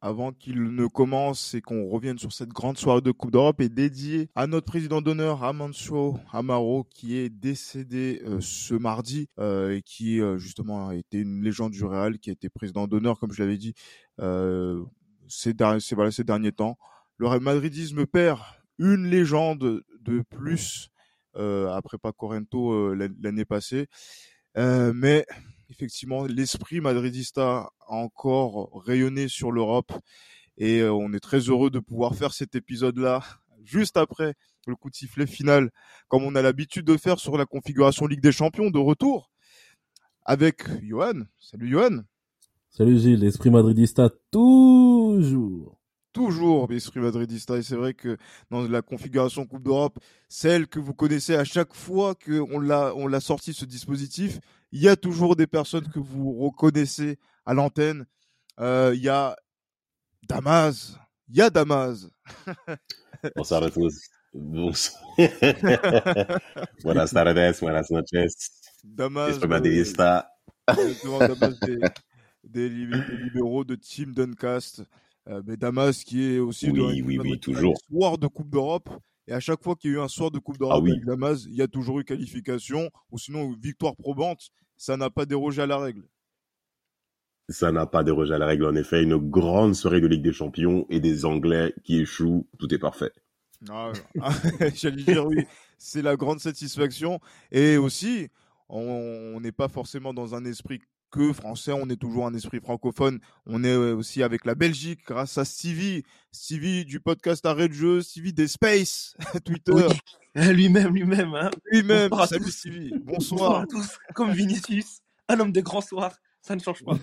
Avant qu'il ne commence et qu'on revienne sur cette grande soirée de Coupe d'Europe, est dédié à notre président d'honneur, Amancio Amaro, qui est décédé euh, ce mardi euh, et qui euh, justement a été une légende du Real, qui a été président d'honneur, comme je l'avais dit, ces derniers temps. Le Real Madridisme perd une légende de plus après Pacorento l'année passée. mais effectivement, l'esprit madridista a encore rayonné sur l'Europe et euh, on est très heureux de pouvoir faire cet épisode-là juste après le coup de sifflet final, comme on a l'habitude de faire sur la configuration Ligue des Champions de retour avec Johan. Salut Johan. Salut Gilles, l'esprit madridista toujours toujours l'esprit madridista. Et c'est vrai que dans la configuration Coupe d'Europe, celle que vous connaissez à chaque fois qu'on l'a, on l'a sorti ce dispositif, il y a toujours des personnes que vous reconnaissez à l'antenne. Euh, il y a Damas. Il y a Damas. Bonsoir à tous. Bonsoir. buenas tardes, buenas noches. Damas. Madridista. Damas des, des, libéraux de Team Duncast. Euh, mais Damas qui est aussi oui, oui, oui, toujours. soir de Coupe d'Europe. Et à chaque fois qu'il y a eu un soir de Coupe Ah d'Europe oui. avec Damas, il y a toujours eu qualification ou sinon victoire probante. Ça n'a pas dérogé à la règle. Ça n'a pas dérogé à la règle, en effet. Une grande soirée de Ligue des Champions et des Anglais qui échouent. Tout est parfait. Ah, J'allais dire oui, c'est la grande satisfaction. Et aussi, on n'est pas forcément dans un esprit que français, on est toujours un esprit francophone. On est euh, aussi avec la Belgique grâce à Stevie, Stevie du podcast Arrêt de jeu, Stevie des Space, Twitter. Oui. Lui-même, lui-même. Hein. Lui-même, Bonsoir à salut tous. Stevie, Bonsoir bonsoir. à tous. Comme Vinicius, un homme des grands soirs. Ça ne change pas.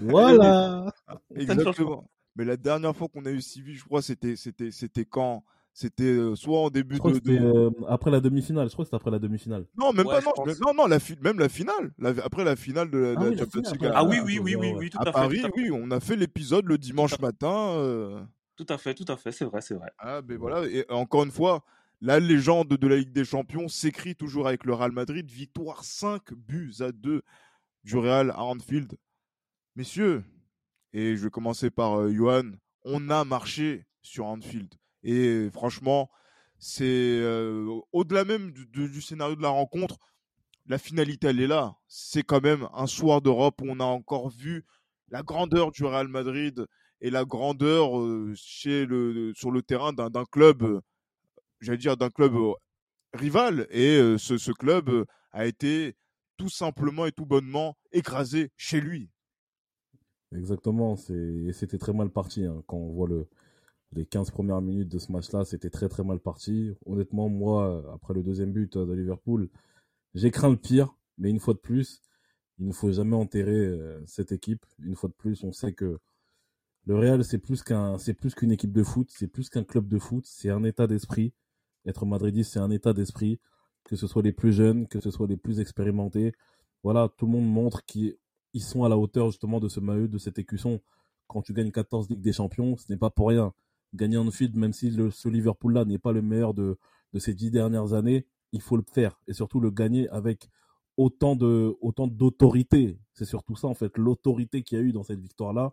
Voilà. Ça ne change Exactement. Mais la dernière fois qu'on a eu Stevie, je crois, c'était c'était c'était quand? C'était euh, soit en début Je crois de, euh, après la demi-finale. Je crois que c'était après la demi-finale. Non, même Ouais, pas non, pense. non non la fi- même la finale, La- après la finale de la, Ah la oui, la Champions League Ah oui, oui, oui, oui, oui, tout à à fait. Paris, tout à fait. oui, on a fait l'épisode le dimanche matin. euh, Tout à fait, tout à fait, c'est vrai, c'est vrai. Ah, ben voilà, et encore une fois, la légende de la Ligue des Champions s'écrit toujours avec le Real Madrid. Victoire 5 buts à 2 du Real à Anfield. Messieurs, et je vais commencer par euh, Johan, on a marché sur Anfield. Et franchement, c'est euh, au-delà même du, scénario de la rencontre, la finalité, elle est là. C'est quand même un soir d'Europe où on a encore vu la grandeur du Real Madrid et la grandeur euh, chez le, sur le terrain d'un club, euh, j'allais dire d'un club rival. Et ce, club a été tout simplement et tout bonnement écrasé chez lui. Exactement. C'était très mal parti. hein. Quand on voit le les 15 premières minutes de ce match-là, c'était très très mal parti. Honnêtement, moi, après le deuxième but de Liverpool, j'ai craint le pire. Mais une fois de plus, il ne faut jamais enterrer euh, cette équipe. Une fois de plus, on sait que le Real, c'est plus qu'un, c'est plus qu'une équipe de foot, c'est plus qu'un club de foot, c'est un état d'esprit. Être madridiste, c'est un état d'esprit. Que ce soit les plus jeunes, que ce soit les plus expérimentés. Voilà, tout le monde montre qu'ils ils sont à la hauteur justement de ce maillot, de cet écusson. Quand tu gagnes 14 Ligues des Champions, ce n'est pas pour rien. Gagner Anfield, même si le, ce Liverpool-là n'est pas le meilleur de, de ces dix dernières années, il faut le faire. Et surtout le gagner avec autant de autant d'autorité. C'est surtout ça en fait, l'autorité qu'il y a eu dans cette victoire-là.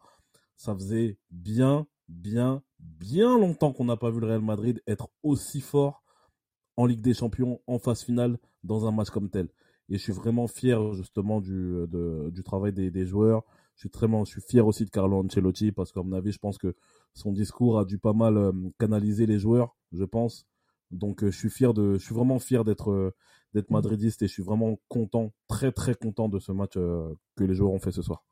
Ça faisait bien, bien, bien longtemps qu'on n'a pas vu le Real Madrid être aussi fort en Ligue des Champions, en phase finale, dans un match comme tel. Et je suis vraiment fier justement du, de- du travail des, des joueurs. Je suis, très, je suis fier aussi de Carlo Ancelotti parce qu'à mon avis, je pense que son discours a dû pas mal euh, canaliser les joueurs, je pense. Donc euh, je suis fier de, je suis vraiment fier d'être euh, d'être madridiste et je suis vraiment content, très très content de ce match que les joueurs ont fait ce soir.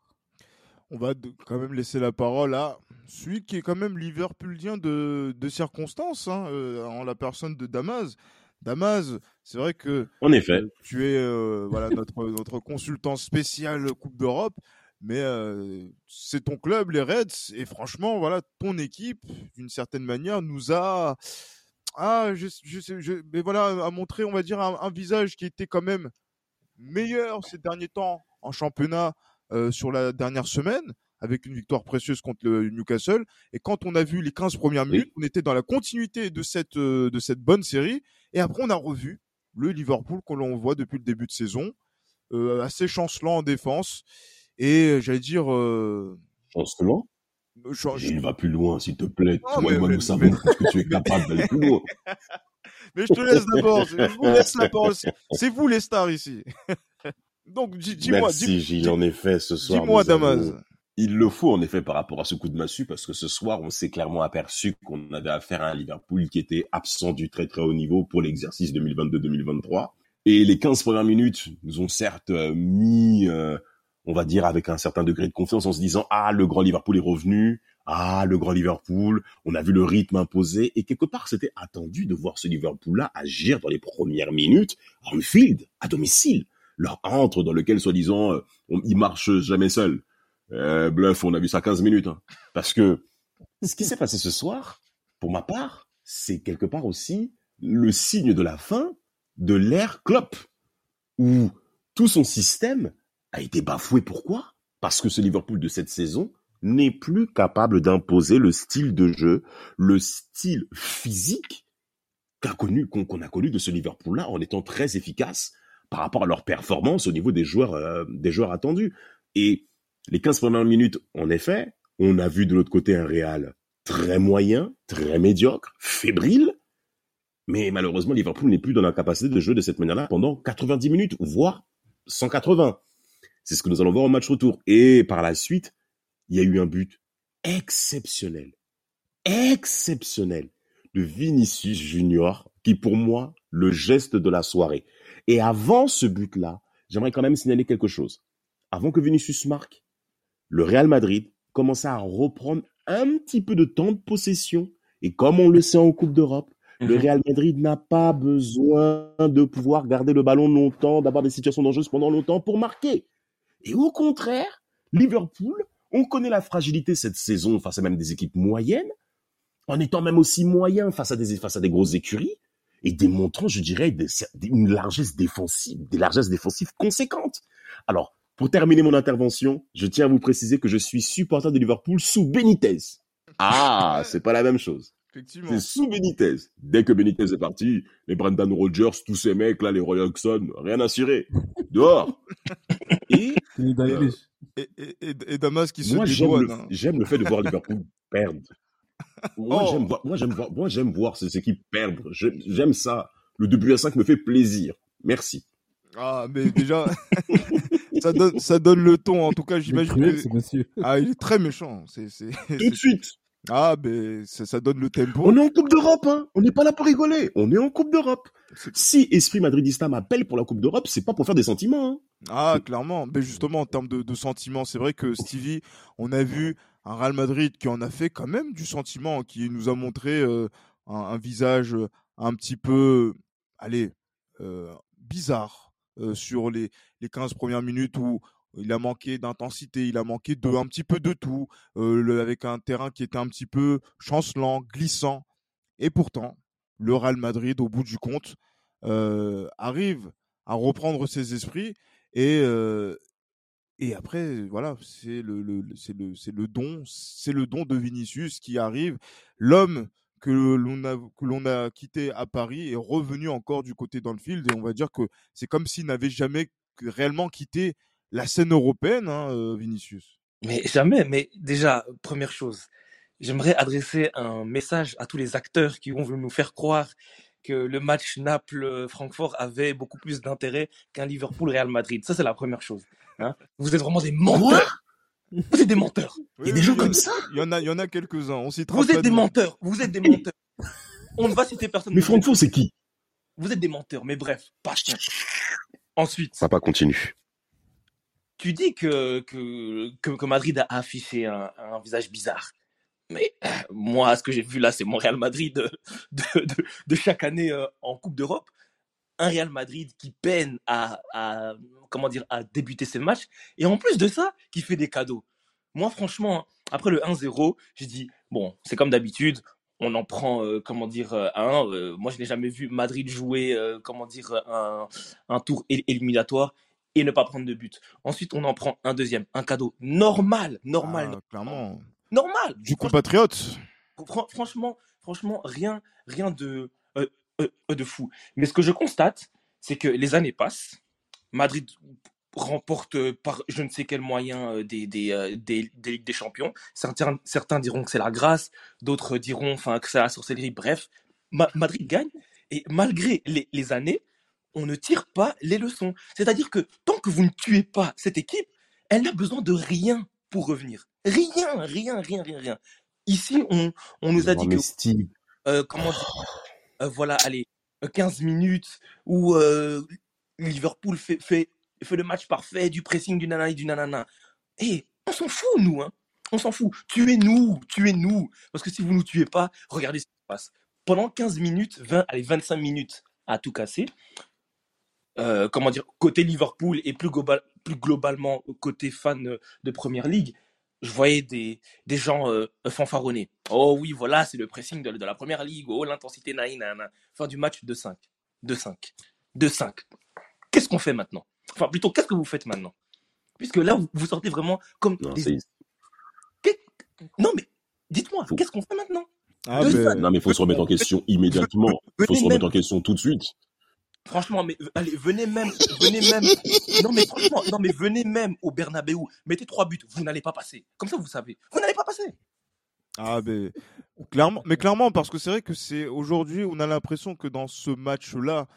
On va quand même laisser la parole à celui qui est quand même Liverpoolien de, de circonstance, hein, en la personne de Damas. Damas, c'est vrai que En effet. Tu es euh, voilà notre notre consultant spécial Coupe d'Europe, mais euh, c'est ton club les Reds et franchement voilà ton équipe d'une certaine manière nous a ah je, je sais je, mais voilà a montré on va dire un, un visage qui était quand même meilleur ces derniers temps en championnat euh, sur la dernière semaine avec une victoire précieuse contre le Newcastle. Et quand on a vu les 15 premières minutes on était dans la continuité de cette euh, de cette bonne série. Et après on a revu le Liverpool que l'on voit depuis le début de saison, euh, assez chancelant en défense. Et euh, j'allais dire, euh, Chancelant. Je- je- Gilles, va plus loin, s'il te plaît. Non, Toi mais- et moi, mais- nous savons que tu es capable d'aller plus loin. Mais je te laisse d'abord. Je vous laisse la parole. C'est- C'est vous les stars ici. Donc, dis- dis-moi, Merci, Gilles. En effet, ce soir. dis-moi, Damas. Il le faut, en effet, par rapport à ce coup de massue, parce que ce soir, on s'est clairement aperçu qu'on avait affaire à un Liverpool qui était absent du très très haut niveau pour l'exercice 2022-2023. Et les 15 premières minutes nous ont certes euh, mis, euh, on va dire, avec un certain degré de confiance en se disant, ah, le grand Liverpool est revenu, ah, le grand Liverpool, on a vu le rythme imposé, et quelque part, c'était attendu de voir ce Liverpool-là agir dans les premières minutes, en field, à domicile, leur entre dans lequel, soi-disant, euh, on, il marche jamais seul. Euh, bluff, on a vu ça 15 minutes. hein. Parce que ce qui s'est passé ce soir, pour ma part, c'est quelque part aussi le signe de la fin de l'ère Klopp, où tout son système a été bafoué. Pourquoi? Parce que ce Liverpool de cette saison n'est plus capable d'imposer le style de jeu, le style physique qu'a connu, qu'on a connu de ce Liverpool-là en étant très efficace par rapport à leur performance au niveau des joueurs, euh, des joueurs attendus. Et les 15 premières minutes, en effet, on a vu de l'autre côté un Real très moyen, très médiocre, fébrile. Mais malheureusement, Liverpool n'est plus dans la capacité de jouer de cette manière-là pendant 90 minutes, voire 180. C'est ce que nous allons voir au match retour. Et par la suite, il y a eu un but exceptionnel, exceptionnel de Vinicius Junior, qui pour moi, le geste de la soirée. Et avant ce but-là, j'aimerais quand même signaler quelque chose. Avant que Vinicius marque, le Real Madrid commençait à reprendre un petit peu de temps de possession. Et comme on le sait en Coupe d'Europe, le Mhm. Real Madrid n'a pas besoin de pouvoir garder le ballon longtemps, d'avoir des situations dangereuses pendant longtemps pour marquer. Et au contraire, Liverpool, on connaît la fragilité cette saison face à même des équipes moyennes, en étant même aussi moyen face à des, face à des grosses écuries, et démontrant, je dirais, des- une largesse défensive, des largesses défensives conséquentes. Alors, pour terminer mon intervention, je tiens à vous préciser que je suis supporter de Liverpool sous Benitez. Ah, c'est pas la même chose. C'est sous Benitez. Dès que Benitez est parti, les Brendan Rodgers, tous ces mecs là, les Roy Hodgson, rien assuré. Dehors. Et Dalglish. Et, et, et, et Damas qui se moi, j'aime le, hein. le fait de voir Liverpool perdre. Moi, Oh. j'aime voir, moi, j'aime voir, moi, j'aime voir ces équipes perdre. J'aime, ça. Le début à 5 me fait plaisir. Merci. Ah, mais déjà, ça, donne, ça donne le ton. En tout cas, j'imagine que. Ah, il est très méchant. C'est, Tout de suite. Ah, mais ça, ça donne le tempo. On est en Coupe d'Europe, hein. On n'est pas là pour rigoler. On est en Coupe d'Europe. Si Esprit Madridista m'appelle pour la Coupe d'Europe, c'est pas pour faire des sentiments, hein. Ah, clairement. Mais justement, en termes de, de sentiments, c'est vrai que Stevie, on a vu un Real Madrid qui en a fait quand même du sentiment, qui nous a montré euh, un, un visage euh, un petit peu, allez, euh, bizarre euh, sur les, les 15 premières minutes où il a manqué d'intensité, il a manqué de un petit peu de tout, euh, le- avec un terrain qui était un petit peu chancelant, glissant. Et pourtant, le Real Madrid, au bout du compte, euh, arrive à reprendre ses esprits et euh, et après voilà c'est le, le le- c'est le c'est le don c'est le don de Vinicius qui arrive l'homme que l'on a que l'on a quitté à Paris est revenu encore du côté d'Anfield et on va dire que c'est comme s'il n'avait jamais réellement quitté la scène européenne hein, euh, Vinicius Mais jamais, mais déjà, première chose, j'aimerais adresser un message à tous les acteurs qui vont nous faire croire que le match Naples-Francfort avait beaucoup plus d'intérêt qu'un Liverpool-Real Madrid. Ça, c'est la première chose. hein. Vous êtes vraiment des menteurs. Vous êtes des menteurs. Il y a des gens comme ça? Il y en a il y en a quelques-uns on citera Vous pas êtes des menteurs. Vous êtes des menteurs. On ne va citer personne. Mais Francfort, c'est qui? Vous êtes des menteurs, mais bref, passons. Ensuite, Papa continue. Tu dis que, que, que, Madrid a affiché un, visage bizarre. Mais moi, ce que j'ai vu là, c'est mon Real Madrid de, de, de, chaque année euh, en Coupe d'Europe. Un Real Madrid qui peine à, à, comment dire, à débuter ses matchs. Et en plus de ça, qui fait des cadeaux. Moi, franchement, après le 1-0, j'ai dit, bon, c'est comme d'habitude, on en prend, euh, comment dire, euh, un. Moi, je n'ai jamais vu Madrid jouer, comment dire, un, un tour él- éliminatoire et ne pas prendre de but. Ensuite, on en prend un deuxième, un cadeau normal, normal, Ah, clairement normal. du compatriote fran- franchement, franchement, rien, rien de, euh, euh, euh, de fou. Mais ce que je constate, c'est que les années passent. Madrid remporte par je ne sais quel moyen des, des, des, Ligues des Champions. Certains, certains diront que c'est la grâce, d'autres diront enfin, que c'est la sorcellerie. Bref, Madrid gagne. Et malgré les, les années, on ne tire pas les leçons. C'est-à-dire que tant que vous ne tuez pas cette équipe, elle n'a besoin de rien pour revenir. Rien, rien, rien, rien, rien. Ici, on, on nous a dit que... Euh, comment dire euh, Voilà, allez, 15 minutes où euh, Liverpool fait, fait, fait le match parfait, du pressing, du nanana, du nanana. Et eh, on s'en fout, nous. Hein. On s'en fout. Tuez-nous, tuez-nous. Parce que si vous ne nous tuez pas, regardez ce qui se passe. Pendant 15 minutes, 20, allez, 25 minutes à tout casser. Euh, comment dire, côté Liverpool et plus, global, plus globalement côté fan de Première Ligue, je voyais des, des gens euh, fanfaronner. Oh oui, voilà, c'est le pressing de, de, la première ligue. Oh, l'intensité, naï, Fin du match, 2-5. 2-5. 2-5. Qu'est-ce qu'on fait maintenant? Enfin, plutôt, qu'est-ce que vous faites maintenant? Puisque là, vous, vous sortez vraiment comme. Non, des... non mais dites-moi, qu'est-ce qu'on fait maintenant? Ah, Non, mais il faut se remettre en question immédiatement. Il faut se remettre en question tout de suite. Franchement, mais allez, venez même, venez même. Non mais venez même au Bernabeu. Mettez trois buts, vous n'allez pas passer. Comme ça, vous savez, vous n'allez pas passer. Ah mais clairement, mais clairement parce que c'est vrai que c'est aujourd'hui, on a l'impression que dans ce match-là,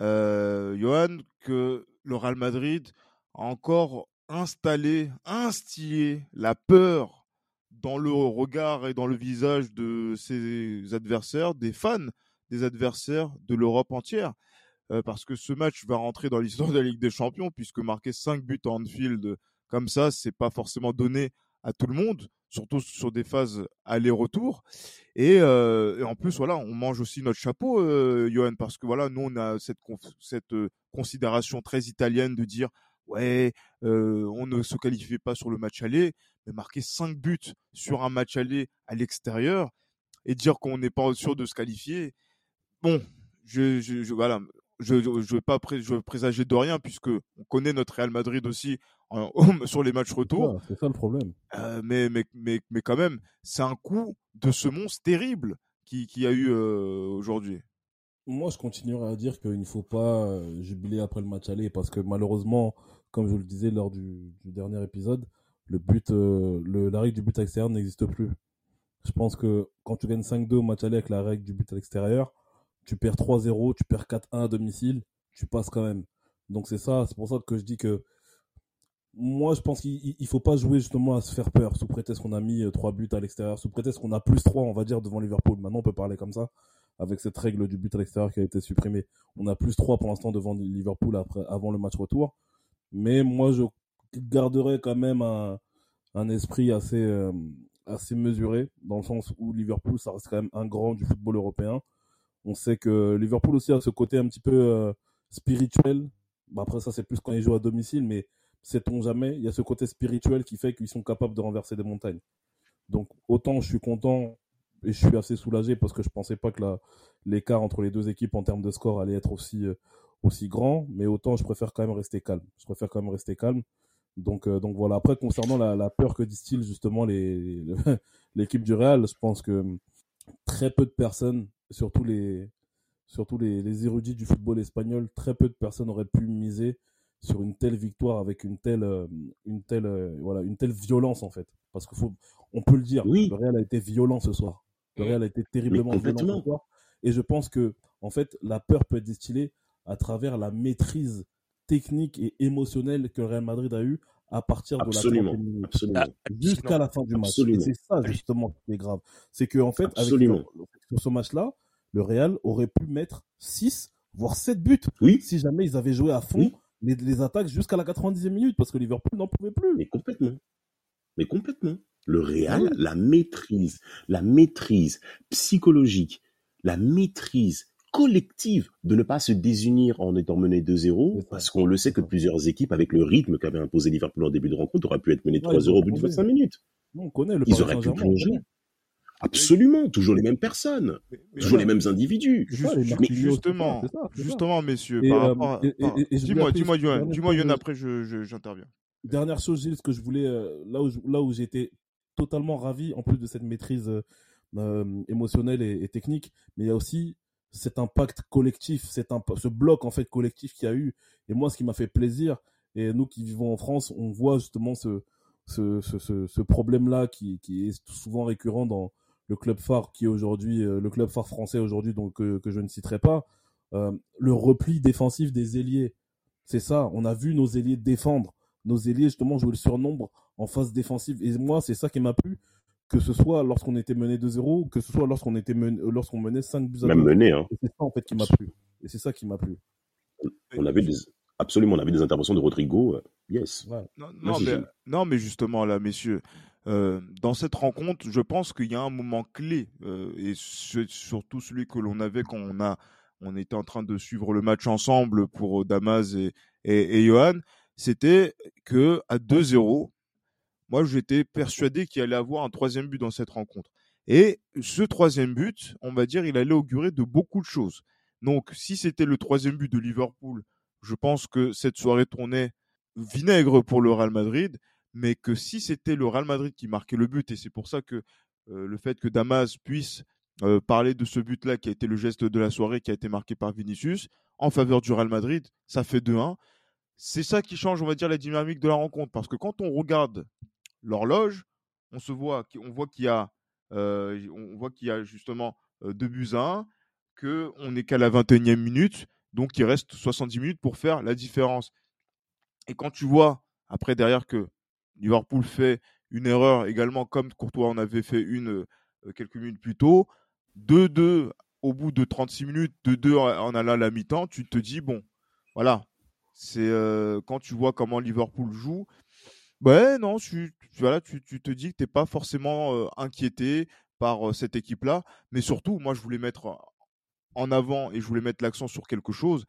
euh, Johan, que le Real Madrid a encore installé, instillé la peur dans le regard et dans le visage de ses adversaires, des fans des adversaires de l'Europe entière. Euh, parce que ce match va rentrer dans l'histoire de la Ligue des Champions, puisque marquer 5 buts en Anfield comme ça, c'est pas forcément donné à tout le monde, surtout sur des phases aller-retour. Et, euh, en plus, voilà, on mange aussi notre chapeau, euh, Johan, parce que voilà, nous, on a cette, cette considération très italienne de dire ouais, on ne se qualifiait pas sur le match aller, mais marquer 5 buts sur un match aller à l'extérieur et dire qu'on n'est pas sûr de se qualifier, bon, je, voilà, je ne veux pas je présager de rien puisque on connaît notre Real Madrid aussi sur les matchs retour. C'est ça, le problème. Euh, mais, mais, mais, mais quand même, c'est un coup de semonce terrible qui, qui a eu euh, aujourd'hui. Moi, je continuerai à dire qu'il ne faut pas euh, jubiler après le match aller parce que malheureusement, comme je le disais lors du, du dernier épisode, le but, le, la règle du but extérieur n'existe plus. Je pense que quand tu gagnes 5-2 au match aller avec la règle du but à l'extérieur, tu perds 3-0, tu perds 4-1 à domicile, tu passes quand même. Donc c'est ça, c'est pour ça que je dis que moi je pense qu'il ne faut pas jouer justement à se faire peur sous prétexte qu'on a mis 3 euh, buts à l'extérieur, sous prétexte qu'on a plus 3 on va dire devant Liverpool. Maintenant on peut parler comme ça avec cette règle du but à l'extérieur qui a été supprimée. On a plus 3 pour l'instant devant Liverpool après, avant le match retour. Mais moi je garderai quand même un, un esprit assez, euh, assez mesuré dans le sens où Liverpool ça reste quand même un grand du football européen on sait que Liverpool aussi a ce côté un petit peu euh, spirituel. Bah, après, ça, c'est plus quand ils jouent à domicile, mais sait-on jamais, il y a ce côté spirituel qui fait qu'ils sont capables de renverser des montagnes. Donc, autant je suis content et je suis assez soulagé parce que je pensais pas que l'écart entre les deux équipes en termes de score allait être aussi, euh, aussi grand, mais autant je préfère quand même rester calme. Je préfère quand même rester calme. Donc, euh, donc voilà. Après, concernant la, peur que distille justement l'équipe du Real, je pense que très peu de personnes surtout les, surtout les, les, érudits du football espagnol, très peu de personnes auraient pu miser sur une telle victoire avec une telle, euh, une telle, euh, voilà, une telle violence en fait. Parce qu'il faut, on peut le dire, oui. le Real a été violent ce soir. Le Real a été terriblement violent ce soir. Et je pense que, en fait, la peur peut être distillée à travers la maîtrise technique et émotionnelle que le Real Madrid a eu à partir de absolument, la minute jusqu'à la fin du match. Et c'est ça justement qui est grave. C'est que en fait, avec sur ce match-là, le Real aurait pu mettre 6 voire 7 buts oui. si jamais ils avaient joué à fond les, attaques jusqu'à la 90e minute parce que Liverpool n'en pouvait plus. Mais complètement. Mais complètement. Le Real, la maîtrise, la maîtrise psychologique, la maîtrise collective de ne pas se désunir en étant mené 2-0, parce qu'on le sait que plusieurs équipes, avec le rythme qu'avait imposé Liverpool en début de rencontre, auraient pu être menées 3-0 au bout de 25 minutes. On connaît le Ils auraient pu plonger. Absolument, toujours les mêmes personnes, toujours les mêmes individus. mais justement, justement, messieurs, par euh, rapport dis-moi, dis-moi, dis-moi, Yann, après, j'interviens. Dernière chose, Gilles, ce que je voulais, euh, là où, là où j'étais totalement ravi, en plus de cette maîtrise euh, émotionnelle et, technique, mais il y a aussi cet impact collectif, cet ce bloc en fait collectif qu'il y a eu. Et moi, ce qui m'a fait plaisir, Et nous qui vivons en France, on voit justement ce, ce, ce, ce, problème-là qui, qui est souvent récurrent dans le club phare qui est aujourd'hui, euh, le club phare français aujourd'hui, donc que je ne citerai pas, euh, le repli défensif des ailiers. C'est ça, on a vu nos ailiers défendre, nos ailiers justement jouer le surnombre en phase défensive. Et moi, c'est ça qui m'a plu, que ce soit lorsqu'on était mené 2-0, que ce soit lorsqu'on était lorsqu'on menait 5 buts à Même mené, hein. C'est ça en fait qui m'a plu. Et c'est ça qui m'a plu. On avait des, absolument, on avait des interventions de Rodrigo, euh, yes. Non, mais, justement là, messieurs, euh, dans cette rencontre, je pense qu'il y a un moment clé, euh, et surtout celui que l'on avait quand on a, on était en train de suivre le match ensemble pour Damas et, et, Johan, c'était que à 2-0, moi j'étais persuadé qu'il allait avoir un troisième but dans cette rencontre. Et ce troisième but, on va dire, il allait augurer de beaucoup de choses. Donc, si c'était le troisième but de Liverpool, je pense que cette soirée tournait vinaigre pour le Real Madrid, mais que si c'était le Real Madrid qui marquait le but, et c'est pour ça que euh, le fait que Damas puisse euh, parler de ce but-là qui a été le geste de la soirée, qui a été marqué par Vinicius, en faveur du Real Madrid, ça fait 2-1. C'est ça qui change, on va dire, la dynamique de la rencontre, parce que quand on regarde l'horloge, on se voit, on voit qu'il y a, euh, on voit qu'il y a justement 2 buts à 1, qu'on n'est qu'à la 21e minute, donc il reste 70 minutes pour faire la différence. Et quand tu vois, après derrière, que Liverpool fait une erreur également, comme Courtois en avait fait une euh, quelques minutes plus tôt, 2-2 au bout de 36 minutes, 2-2 en allant à la mi-temps, tu te dis, bon, voilà, c'est euh, quand tu vois comment Liverpool joue, ben non, tu, voilà, tu, te dis que tu n'es pas forcément euh, inquiété par cette équipe-là, mais surtout, moi je voulais mettre en avant et je voulais mettre l'accent sur quelque chose,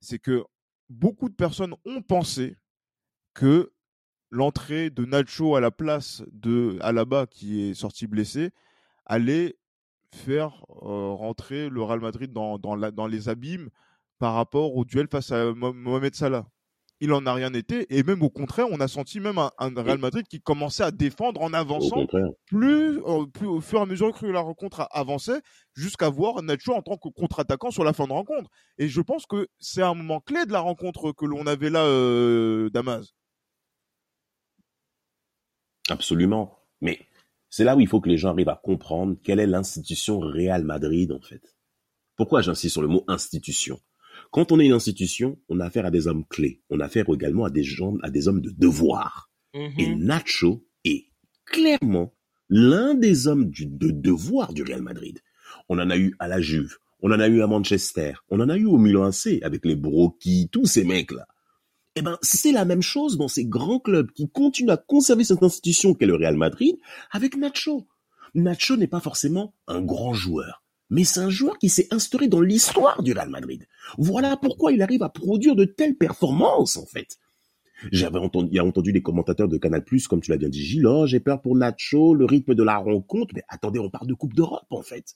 c'est que beaucoup de personnes ont pensé que l'entrée de Nacho à la place de Alaba qui est sorti blessé allait faire euh, rentrer le Real Madrid dans, dans, dans les abîmes par rapport au duel face à Mohamed Salah il en a rien été. Et même au contraire, on a senti même un, Real Madrid qui commençait à défendre en avançant plus, euh, plus, au fur et à mesure que la rencontre avançait, jusqu'à voir Nacho en tant que contre-attaquant sur la fin de rencontre. Et je pense que c'est un moment clé de la rencontre que l'on avait là, euh, Damas. Absolument. Mais c'est là où il faut que les gens arrivent à comprendre quelle est l'institution Real Madrid, en fait. Pourquoi j'insiste sur le mot institution? Quand on est une institution, on a affaire à des hommes clés. On a affaire également à des gens, à des hommes de devoir. Et mm-hmm. Nacho est clairement l'un des hommes de devoir du Real Madrid. On en a eu à la Juve, on en a eu à Manchester, on en a eu au Milan AC avec les Brocchi, tous ces mecs-là. Eh ben, c'est la même chose dans ces grands clubs qui continuent à conserver cette institution qu'est le Real Madrid avec Nacho. Nacho n'est pas forcément un grand joueur mais c'est un joueur qui s'est instauré dans l'histoire du Real Madrid. Voilà pourquoi il arrive à produire de telles performances, en fait. J'avais entendu, entendu les commentateurs de Canal+, comme tu l'as bien dit, Gilles, oh, j'ai peur pour Nacho, le rythme de la rencontre, mais attendez, on parle de Coupe d'Europe, en fait.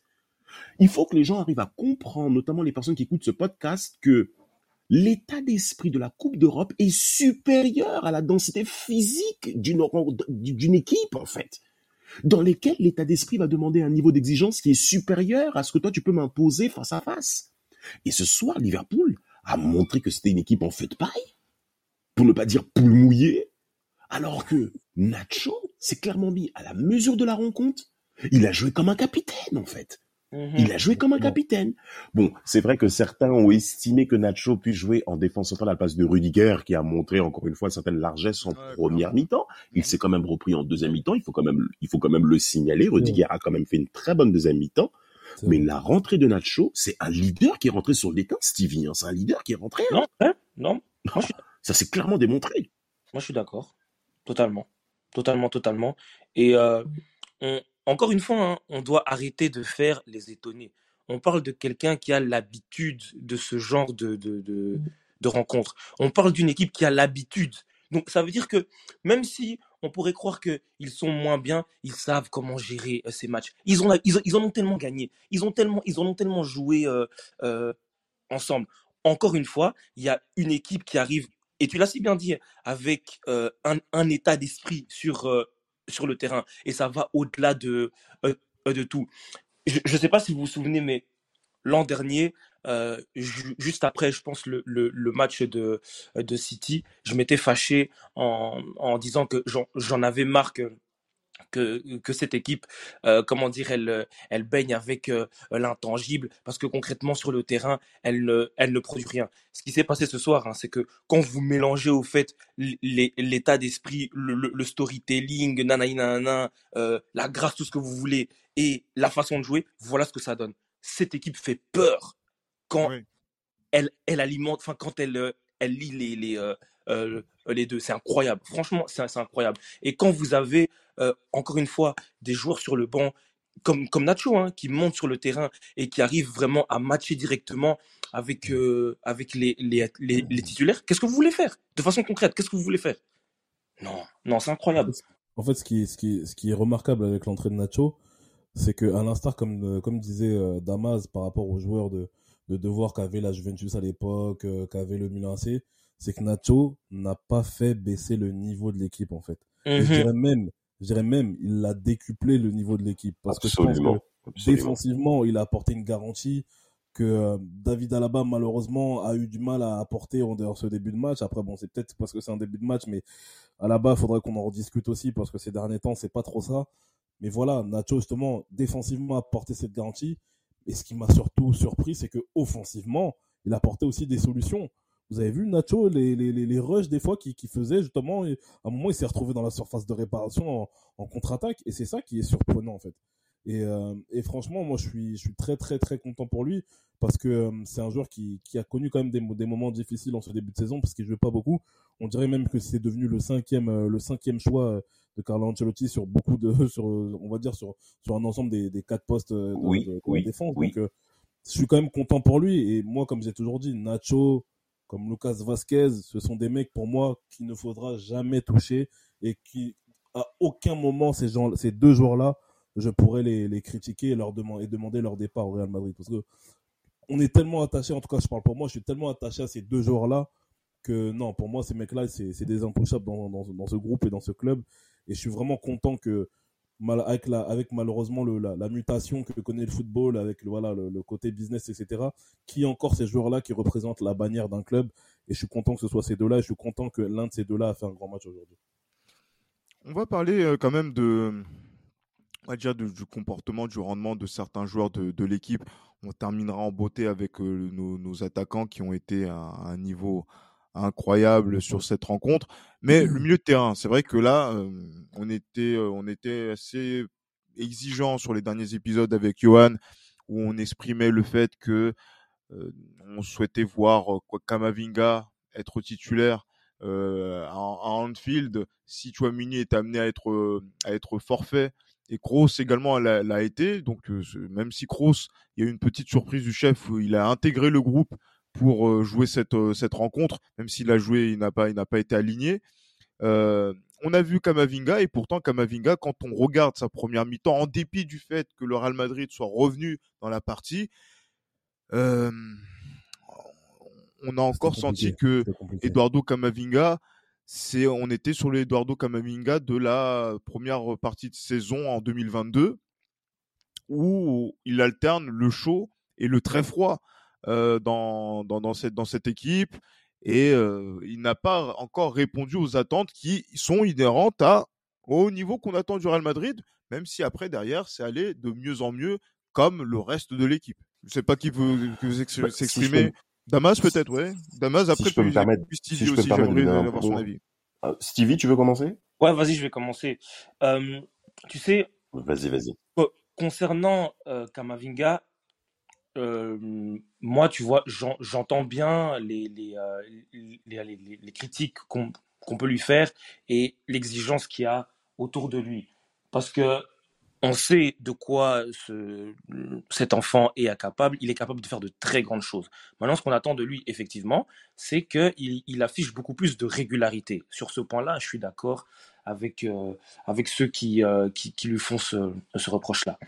Il faut que les gens arrivent à comprendre, notamment les personnes qui écoutent ce podcast, que l'état d'esprit de la Coupe d'Europe est supérieur à la densité physique d'une équipe, en fait dans lesquels l'état d'esprit va demander un niveau d'exigence qui est supérieur à ce que toi tu peux m'imposer face à face. Et ce soir, Liverpool a montré que c'était une équipe en feu de paille, pour ne pas dire poule mouillée, alors que Nacho s'est clairement mis à la mesure de la rencontre. Il a joué comme un capitaine, en fait. Mhm. Il a joué comme un capitaine. Bon, c'est vrai que certains ont estimé que Nacho puisse jouer en défense centrale à la place de Rudiger, qui a montré encore une fois une certaine largesse en première mi-temps. Il mhm. s'est quand même repris en deuxième mi-temps. Il faut quand même, il faut quand même le signaler. Rudiger a quand même fait une très bonne deuxième mi-temps. Mais la rentrée de Nacho, c'est un leader qui est rentré sur le Stevie. Hein. C'est un leader qui est rentré. Hein. Non, non. Ça s'est clairement démontré. Moi, je suis d'accord. Totalement. Totalement, totalement. Et euh, on, encore une fois, hein, on doit arrêter de faire les étonnés. On parle de quelqu'un qui a l'habitude de ce genre de, de, de, de rencontres. On parle d'une équipe qui a l'habitude. Donc ça veut dire que même si on pourrait croire qu'ils sont moins bien, ils savent comment gérer euh, ces matchs. Ils, ont, ils, en ont tellement gagné. Ils, ont tellement, ils en ont tellement joué euh, euh, ensemble. Encore une fois, il y a une équipe qui arrive, et tu l'as si bien dit, avec un, un, état d'esprit sur sur le terrain. Et ça va au-delà de, euh, de tout. Je ne sais pas si vous vous souvenez, mais l'an dernier, euh, juste après, je pense, le, le, match de, de City, je m'étais fâché en, en disant que j'en avais marre que, que cette équipe, euh, comment dire, elle, elle baigne avec euh, l'intangible, parce que concrètement sur le terrain, elle ne, elle ne produit rien. Ce qui s'est passé ce soir, hein, c'est que quand vous mélangez au fait l'état d'esprit, le, le, storytelling, nanana, euh, la grâce, tout ce que vous voulez, et la façon de jouer, voilà ce que ça donne. Cette équipe fait peur quand elle, elle alimente, enfin quand elle, elle lit les, les, euh, les deux. C'est incroyable. Franchement, c'est incroyable. Et quand vous avez, euh, encore une fois, des joueurs sur le banc, comme, comme Nacho, hein, qui montent sur le terrain et qui arrivent vraiment à matcher directement avec, euh, avec les, les, les, titulaires, qu'est-ce que vous voulez faire? De façon concrète, qu'est-ce que vous voulez faire? Non, non, c'est incroyable. En fait, ce qui, ce qui, ce qui est remarquable avec l'entrée de Nacho, c'est que à l'instar, comme, comme disait Damas par rapport aux joueurs de, de devoir qu'avait la Juventus à l'époque, qu'avait le Milan AC, c'est que Nacho n'a pas fait baisser le niveau de l'équipe en fait. je mhm. dirais même, je dirais même, il a décuplé le niveau de l'équipe parce que je pense que défensivement, il a apporté une garantie que euh, David Alaba malheureusement a eu du mal à apporter en dehors ce début de match. Après bon, c'est peut-être parce que c'est un début de match, mais Alaba, faudrait qu'on en rediscute aussi parce que ces derniers temps, c'est pas trop ça. Mais voilà, Nacho justement défensivement a apporté cette garantie. Et ce qui m'a surtout surpris, c'est que offensivement, il a apporté aussi des solutions. Vous avez vu Nacho, les, les, les rushs des fois qu'il qui faisait, justement, à un moment, il s'est retrouvé dans la surface de réparation en, contre-attaque, et c'est ça qui est surprenant, en fait. Et, euh, et, franchement, moi, je suis, je suis très, très, très content pour lui, parce que euh, c'est un joueur qui, qui, a connu quand même des, des moments difficiles en ce début de saison, parce qu'il jouait pas beaucoup. On dirait même que c'est devenu le cinquième, euh, le cinquième choix de Carlo Ancelotti sur beaucoup de, sur, on va dire, sur, sur un ensemble des, des quatre postes de, oui, oui, défense. Oui. Donc, je suis quand même content pour lui, et moi, comme j'ai toujours dit, Nacho, comme Lucas Vasquez, ce sont des mecs pour moi qu'il ne faudra jamais toucher et qui, à aucun moment, ces, gens, ces deux joueurs-là, je pourrais les, critiquer et, leur demander, leur départ au Real Madrid. Parce que on est tellement attaché, en tout cas, je parle pour moi, je suis tellement attaché à ces deux joueurs-là que non, pour moi, ces mecs-là, c'est des intouchables dans, ce groupe et dans ce club. Et je suis vraiment content que avec, malheureusement la, mutation que connaît le football, avec le, voilà, le, côté business, etc., qui encore ces joueurs-là qui représentent la bannière d'un club. Et je suis content que ce soit ces deux-là, et je suis content que l'un de ces deux-là a fait un grand match aujourd'hui. On va parler euh, quand même de, dire du comportement, du rendement de certains joueurs de, l'équipe. On terminera en beauté avec euh, nos, attaquants qui ont été à un niveau incroyable sur cette rencontre. Mais le milieu de terrain, c'est vrai que là, euh, on était, euh, on était assez exigeant sur les derniers épisodes avec Johan, où on exprimait le fait que euh, on souhaitait voir Kamavinga être titulaire euh, à, Anfield si Chouamini est amené à être à être forfait et Kroos également l'a été donc même si Kroos il y a eu une petite surprise du chef où il a intégré le groupe pour euh, jouer cette, euh, cette rencontre, même s'il a joué, il n'a pas, il n'a pas été aligné. Euh, on a vu Kamavinga et pourtant Kamavinga, quand on regarde sa première mi-temps, en dépit du fait que le Real Madrid soit revenu dans la partie, euh, on a encore senti que Eduardo Camavinga, c'est, on était sur le Eduardo Camavinga de la première partie de saison en 2022, où il alterne le chaud et le très froid. Euh, dans, dans, dans, cette, dans cette équipe et euh, il n'a pas encore répondu aux attentes qui sont inhérentes à, au niveau qu'on attend du Real Madrid, même si après, derrière, c'est allé de mieux en mieux comme le reste de l'équipe. Je ne sais pas qui veut, bah, s'exprimer. Damas peut-être, ouais. Damas, après, si je peux me permettre, Stevie si aussi, j'aimerais avoir son avis. Euh, Stevie, tu veux commencer? Ouais, vas-y, je vais commencer. Euh, tu sais... Vas-y, vas-y. Concernant moi, tu vois, j'entends bien les, euh, critiques qu'on peut lui faire et l'exigence qu'il y a autour de lui. Parce que on sait de quoi ce, cet enfant est capable. Il est capable de faire de très grandes choses. Maintenant, ce qu'on attend de lui, effectivement, c'est qu'il il affiche beaucoup plus de régularité. Sur ce point-là, je suis d'accord avec, euh, ceux qui, euh, qui, lui font ce reproche-là.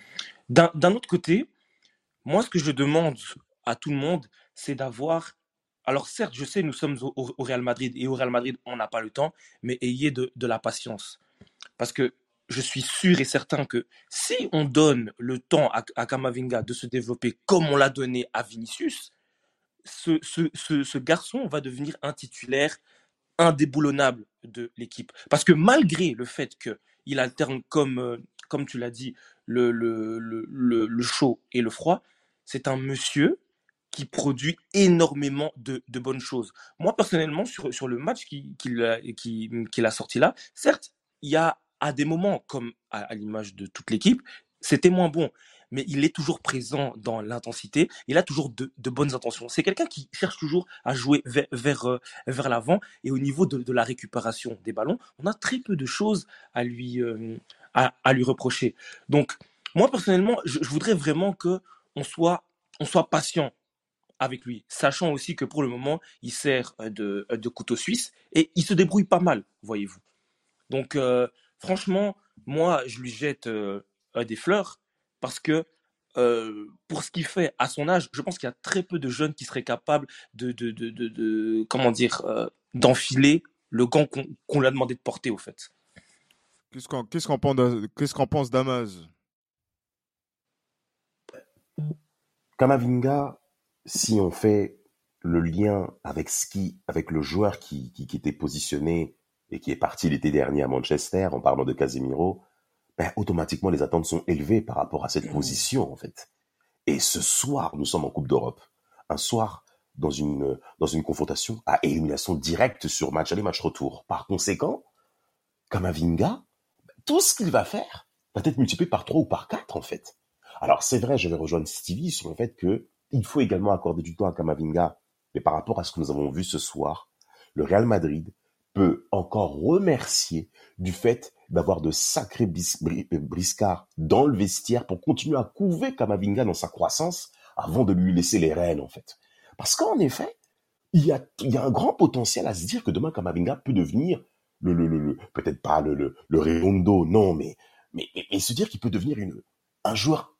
D'un autre côté, moi, ce que je demande à tout le monde, c'est d'avoir. Alors, certes, je sais, nous sommes au, Real Madrid et au Real Madrid, on n'a pas le temps, mais ayez de, la patience. Parce que je suis sûr et certain que si on donne le temps à, Kamavinga de se développer comme on l'a donné à Vinicius, ce, garçon va devenir un titulaire indéboulonnable de l'équipe. Parce que malgré le fait qu'il alterne, comme, euh, comme tu l'as dit, le, chaud et le froid, c'est un monsieur qui produit énormément de, de, bonnes choses. Moi, personnellement, sur, sur le match qu'il qui, qui, qui a sorti là, certes, il y a à des moments, comme à l'image de toute l'équipe, c'était moins bon mais il est toujours présent dans l'intensité. Il a toujours de, bonnes intentions. C'est quelqu'un qui cherche toujours à jouer vers, vers, euh, vers l'avant. Et au niveau de, la récupération des ballons, on a très peu de choses à lui, euh, à, lui reprocher. Donc, moi, personnellement, je, voudrais vraiment que on soit, on soit patient avec lui, sachant aussi que pour le moment, il sert de, de couteau suisse et il se débrouille pas mal, voyez-vous. Donc, euh, franchement, moi, je lui jette des fleurs parce que euh, pour ce qu'il fait à son âge, je pense qu'il y a très peu de jeunes qui seraient capables de, de, de, de, comment dire, euh, d'enfiler le gant qu'on lui a demandé de porter, au fait. Qu'est-ce qu'on pense, qu'on pense d'Amaz Kamavinga, si on fait le lien avec ski, avec le joueur qui, qui, qui était positionné et qui est parti l'été dernier à Manchester, en parlant de Casemiro, ben, automatiquement les attentes sont élevées par rapport à cette position en fait. Et ce soir, nous sommes en Coupe d'Europe. Un soir dans une dans une confrontation à élimination directe sur match aller match retour. Par conséquent, Kamavinga, tout ce qu'il va faire va être multiplié par 3 ou par 4 en fait. Alors c'est vrai, je vais rejoindre Stevie sur le fait que il faut également accorder du temps à Kamavinga, mais par rapport à ce que nous avons vu ce soir, le Real Madrid peut encore remercier du fait d'avoir de sacrés briscards dans le vestiaire pour continuer à couver Kamavinga dans sa croissance avant de lui laisser les rênes, en fait. Parce qu'en effet, il y a, un grand potentiel à se dire que demain Kamavinga peut devenir le, le, le, peut-être pas le, le, le Redondo, non, mais, mais, mais, se dire qu'il peut devenir une, un joueur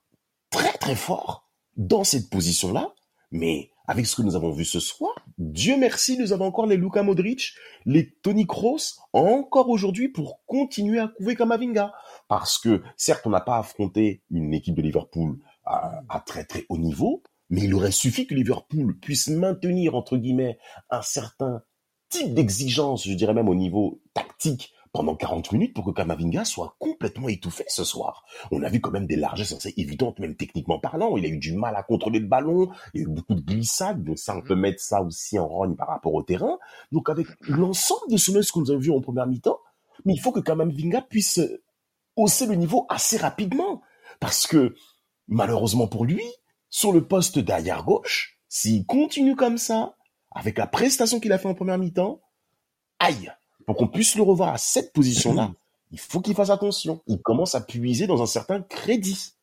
très très fort dans cette position-là, mais avec ce que nous avons vu ce soir, Dieu merci, nous avons encore les Luka Modric, les Tony Kroos, encore aujourd'hui pour continuer à couver Kamavinga. Parce que, certes, on n'a pas affronté une équipe de Liverpool à, à, très très haut niveau, mais il aurait suffi que Liverpool puisse maintenir, entre guillemets, un certain type d'exigence, je dirais même au niveau tactique, pendant 40 minutes pour que Kamavinga soit complètement étouffé ce soir. On a vu quand même des largesses assez évidentes, même techniquement parlant. Il a eu du mal à contrôler le ballon, il y a eu beaucoup de glissades, donc ça, on peut mettre ça aussi en rogne par rapport au terrain. Donc avec l'ensemble de ce que nous avons vu en première mi-temps, mais il faut que Kamavinga puisse hausser le niveau assez rapidement. Parce que, malheureusement pour lui, sur le poste d'arrière gauche, s'il continue comme ça, avec la prestation qu'il a fait en première mi-temps, aïe, pour qu'on puisse le revoir à cette position-là, il faut qu'il fasse attention. Il commence à puiser dans un certain crédit.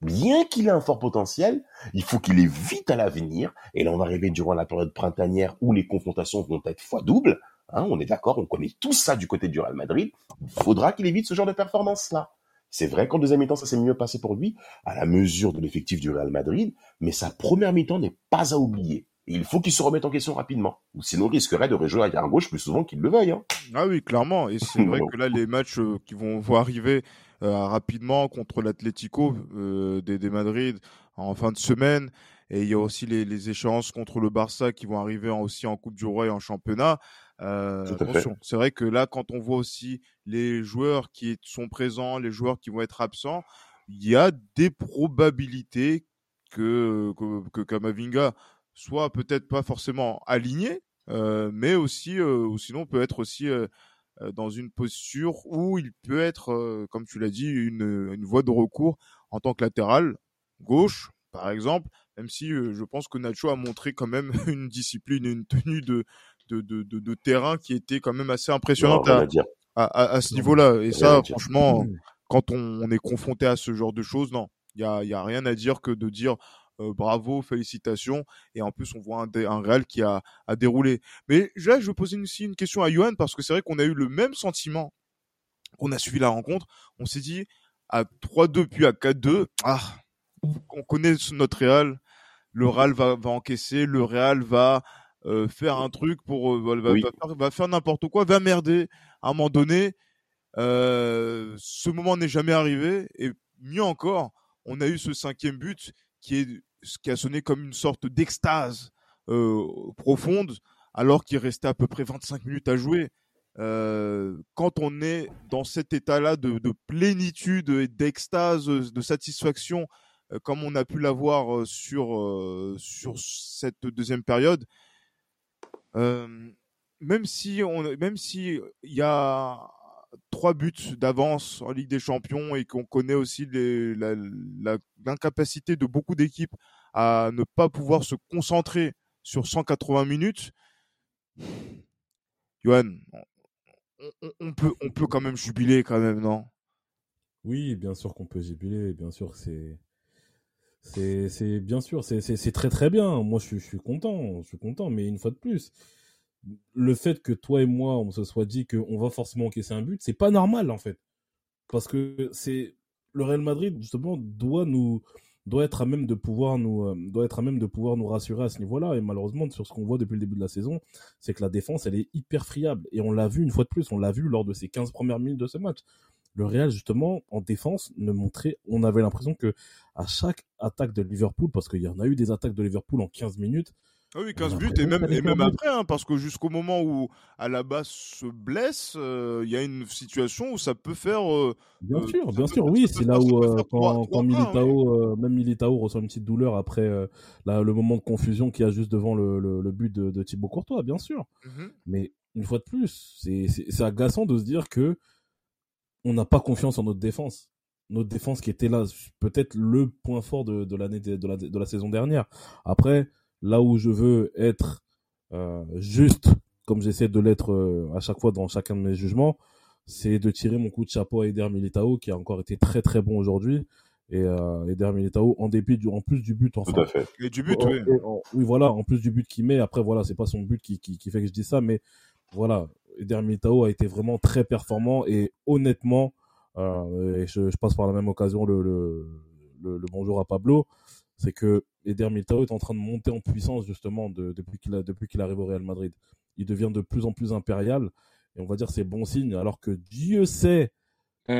Bien qu'il ait un fort potentiel, il faut qu'il évite à l'avenir. Et là, on va arriver durant la période printanière où les confrontations vont être fois double. Hein, on est d'accord, on connaît tout ça du côté du Real Madrid. Il faudra qu'il évite ce genre de performance-là. C'est vrai qu'en deuxième mi-temps, ça s'est mieux passé pour lui, à la mesure de l'effectif du Real Madrid, mais sa première mi-temps n'est pas à oublier il faut qu'il se remette en question rapidement. Ou sinon, il risquerait de rejouer arrière gauche plus souvent qu'il le veuille. Hein. Ah oui, clairement. Et c'est vrai que là, les matchs euh, qui vont, vont arriver euh, rapidement contre l'Atlético euh, des, des, Madrid en fin de semaine. Et il y a aussi les, les échéances contre le Barça qui vont arriver aussi en Coupe du Roi et en championnat. Euh, attention, c'est vrai que là, quand on voit aussi les joueurs qui sont présents, les joueurs qui vont être absents, il y a des probabilités que, que, que Kamavinga soit peut-être pas forcément aligné, euh, mais aussi, euh, ou sinon peut être aussi euh, dans une posture où il peut être, comme tu l'as dit, une, une voie de recours en tant que latéral gauche, par exemple, même si je pense que Nacho a montré quand même une discipline, une tenue de, de, de, de, terrain qui était quand même assez impressionnante à, à, à, ce niveau-là. Et ça, franchement, quand on, on, est confronté à ce genre de choses, non, il y a, y a rien à dire que de dire euh, bravo, félicitations. Et en plus, on voit un, un Real qui a, a déroulé. Mais là, je vais poser aussi une question à Johan parce que c'est vrai qu'on a eu le même sentiment qu'on a suivi la rencontre. On s'est dit à 3-2 puis à 4-2, ah, on connaît notre Real. Le Real va, va encaisser, le Real va euh, faire un truc pour euh, va, faire, va, faire, n'importe quoi, va merder à un moment donné. Euh, ce moment n'est jamais arrivé et mieux encore, on a eu ce cinquième but qui est ce qui a sonné comme une sorte d'extase profonde alors qu'il restait à peu près 25 minutes à jouer. quand on est dans cet état-là de, de, plénitude et d'extase, de satisfaction, comme on a pu l'avoir sur sur cette deuxième période, même si on, même si il y a trois buts d'avance en Ligue des Champions et qu'on connaît aussi l'incapacité de beaucoup d'équipes à ne pas pouvoir se concentrer sur 180 minutes, Johan, on, peut, on peut quand même jubiler quand même, non? Oui, bien sûr qu'on peut jubiler, bien sûr c'est c'est bien sûr c'est très très bien. Moi je suis, je suis content, je suis content, mais une fois de plus, le fait que toi et moi, on se soit dit qu'on va forcément encaisser un but, c'est pas normal en fait. Parce que c'est le Real Madrid justement doit nous doit être à même de pouvoir nous euh, doit être à même de pouvoir nous rassurer à ce niveau-là et malheureusement sur ce qu'on voit depuis le début de la saison, c'est que la défense elle est hyper friable et on l'a vu une fois de plus, on l'a vu lors de ces 15 premières minutes de ce match. Le Real justement en défense ne montrait on avait l'impression que à chaque attaque de Liverpool parce qu'il y en a eu des attaques de Liverpool en 15 minutes, ah oui, 15 buts et même, et même après, hein, parce que jusqu'au moment où Alaba se blesse, euh, il y a une situation où ça peut faire. Euh, bien euh, sûr, bien sûr, oui, c'est là où quand, quand Militao, même Militao ressent une petite douleur après là, le moment de confusion qu'il y a juste devant le, le, but de, de, Thibaut Courtois, bien sûr. Mmh Mais une fois de plus, c'est agaçant de se dire que on n'a pas confiance en notre défense notre défense qui était là, peut-être le point fort de, de l'année de, la, de la saison dernière. Après, là où je veux être euh, juste, comme j'essaie de l'être euh, à chaque fois dans chacun de mes jugements, c'est de tirer mon coup de chapeau à Eder Militao, qui a encore été très très bon aujourd'hui. Et euh, Eder Militao, en dépit du, en plus du but, enfin. Tout à fait. Et du but, oui. oui, voilà, en plus du but qu'il met. Après, voilà, c'est pas son but qui, qui, qui, fait que je dis ça, mais voilà, Eder Militao a été vraiment très performant et honnêtement, euh, et je, je, passe par la même occasion le, le, le, le bonjour à Pablo c'est que Eder Militao est en train de monter en puissance justement depuis qu'il depuis qu'il arrive au Real Madrid. Il devient de plus en plus impérial et on va dire c'est bon signe alors que Dieu sait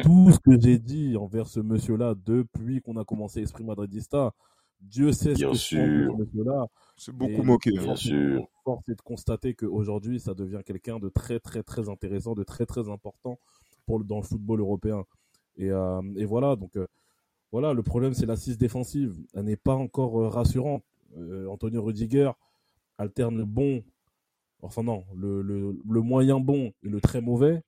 tout ce que j'ai dit envers ce monsieur-là depuis qu'on a commencé Esprit Madridista. Dieu sait ce que ce monsieur-là. C'est beaucoup moqué. Bien sûr. Force est de constater qu'aujourd'hui, ça devient quelqu'un de très, très, très intéressant, de très, très important pour dans le football européen. Et, euh, et voilà, donc euh, voilà, le problème, c'est l'assise défensive. Elle n'est pas encore euh, rassurante. Euh, Antonio Rudiger alterne le bon, enfin non, le, le, le, moyen bon et le très mauvais.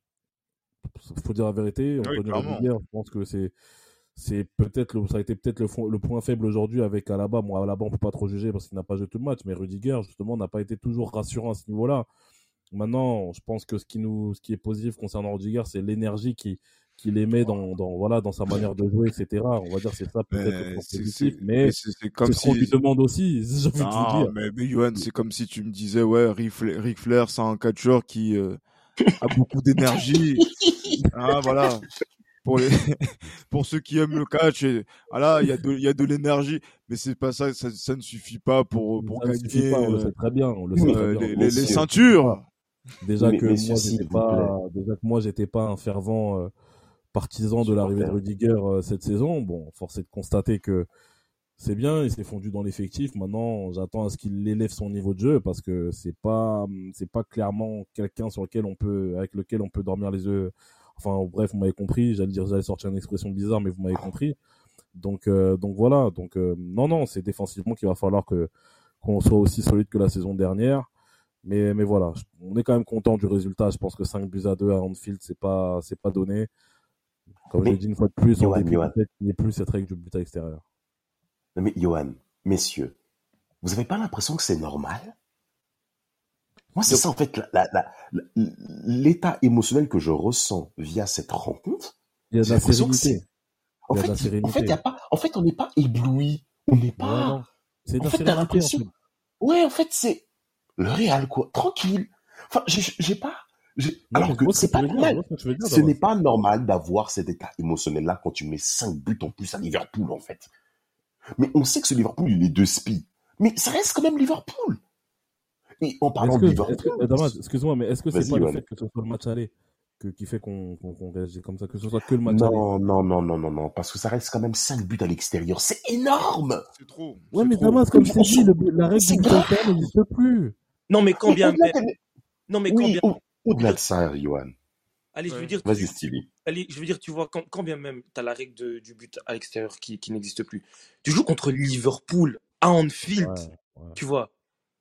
Il faut dire la vérité. Antonio Rudiger, je pense que c'est c'est peut-être ça a été peut-être le, le, point faible aujourd'hui avec Alaba. Moi, Alaba, on peut pas trop juger parce qu'il n'a pas joué tout le match, mais Rudiger, justement, n'a pas été toujours rassurant à ce niveau-là. Maintenant, je pense que ce qui nous, ce qui est positif concernant Rudiger, c'est l'énergie qui, qu'il aimait dans, dans, voilà, dans sa manière de jouer, etc. On va dire c'est ça peut-être positif, mais c'est comme si... qu'on lui demande aussi. Non, mais, mais Johan, c'est comme si tu me disais, ouais, Ric Flair, c'est un catcheur qui euh, a beaucoup d'énergie. ah, voilà. Pour, les... pour ceux qui aiment le catch, et, voilà, il y a de, il y a de l'énergie, mais c'est pas ça, ça, ça, ne suffit pas pour, pour ça gagner. Pas, on le euh, sait très bien, on le sait très bien. Les, les, les ceintures. Déjà que, moi, j'étais pas, déjà que moi, j'étais pas un fervent, euh, partisan de l'arrivée de Rudiger euh, cette saison. Bon, force est de constater que c'est bien, il s'est fondu dans l'effectif. Maintenant, j'attends à ce qu'il élève son niveau de jeu parce que c'est pas c'est pas clairement quelqu'un sur lequel on peut avec lequel on peut dormir les yeux. Enfin, bref, vous m'avez compris. J'allais dire, j'allais sortir une expression bizarre, mais vous m'avez compris. Donc, euh, donc voilà. Donc, euh, non, non, c'est défensivement qu'il va falloir que qu'on soit aussi solide que la saison dernière. Mais, mais voilà, on est quand même content du résultat. Je pense que 5 buts à 2 à Anfield, c'est pas, c'est pas donné. Comme je l'ai dit une fois de plus, on n'est plus cette règle du but à l'extérieur. mais Johan, messieurs, vous n'avez pas l'impression que c'est normal? Moi, c'est ça, en fait, l'état émotionnel que je ressens via cette rencontre. Il y a de la sérénité. En, fait, en, fait, y a pas... en fait, on n'est pas ébloui. On n'est pas. C'est de la sérénité. Ouais, en fait, c'est le réel, quoi. Tranquille. Enfin, j'ai pas alors que c'est pas normal. Ce n'est pas normal d'avoir cet état émotionnel-là quand tu mets 5 buts en plus à Liverpool, en fait. Mais on sait que ce Liverpool, il est de spi. Mais ça reste quand même Liverpool. Et en parlant de Liverpool. Excuse-moi, mais est-ce que c'est pas le fait que ce soit le match aller que, qui fait qu'on réagit comme ça, que ce soit que le match. Non, non, non, non, non, non, parce que ça reste quand même 5 buts à l'extérieur. C'est énorme C'est trop. Ouais, mais trop. Damas, comme je t'ai dit, la règle du bullpen n'existe plus. Non, mais quand Mais bien au-delà même. de- Non, mais quand Oui, bien. au- au-delà de ça, Johan. Allez, je veux dire, Vas-y, Stevie. allez, je veux dire, tu vois, quand, quand bien même tu as la règle de- du but à l'extérieur qui, qui n'existe plus, tu joues contre Liverpool à Anfield, Ouais, ouais. tu vois.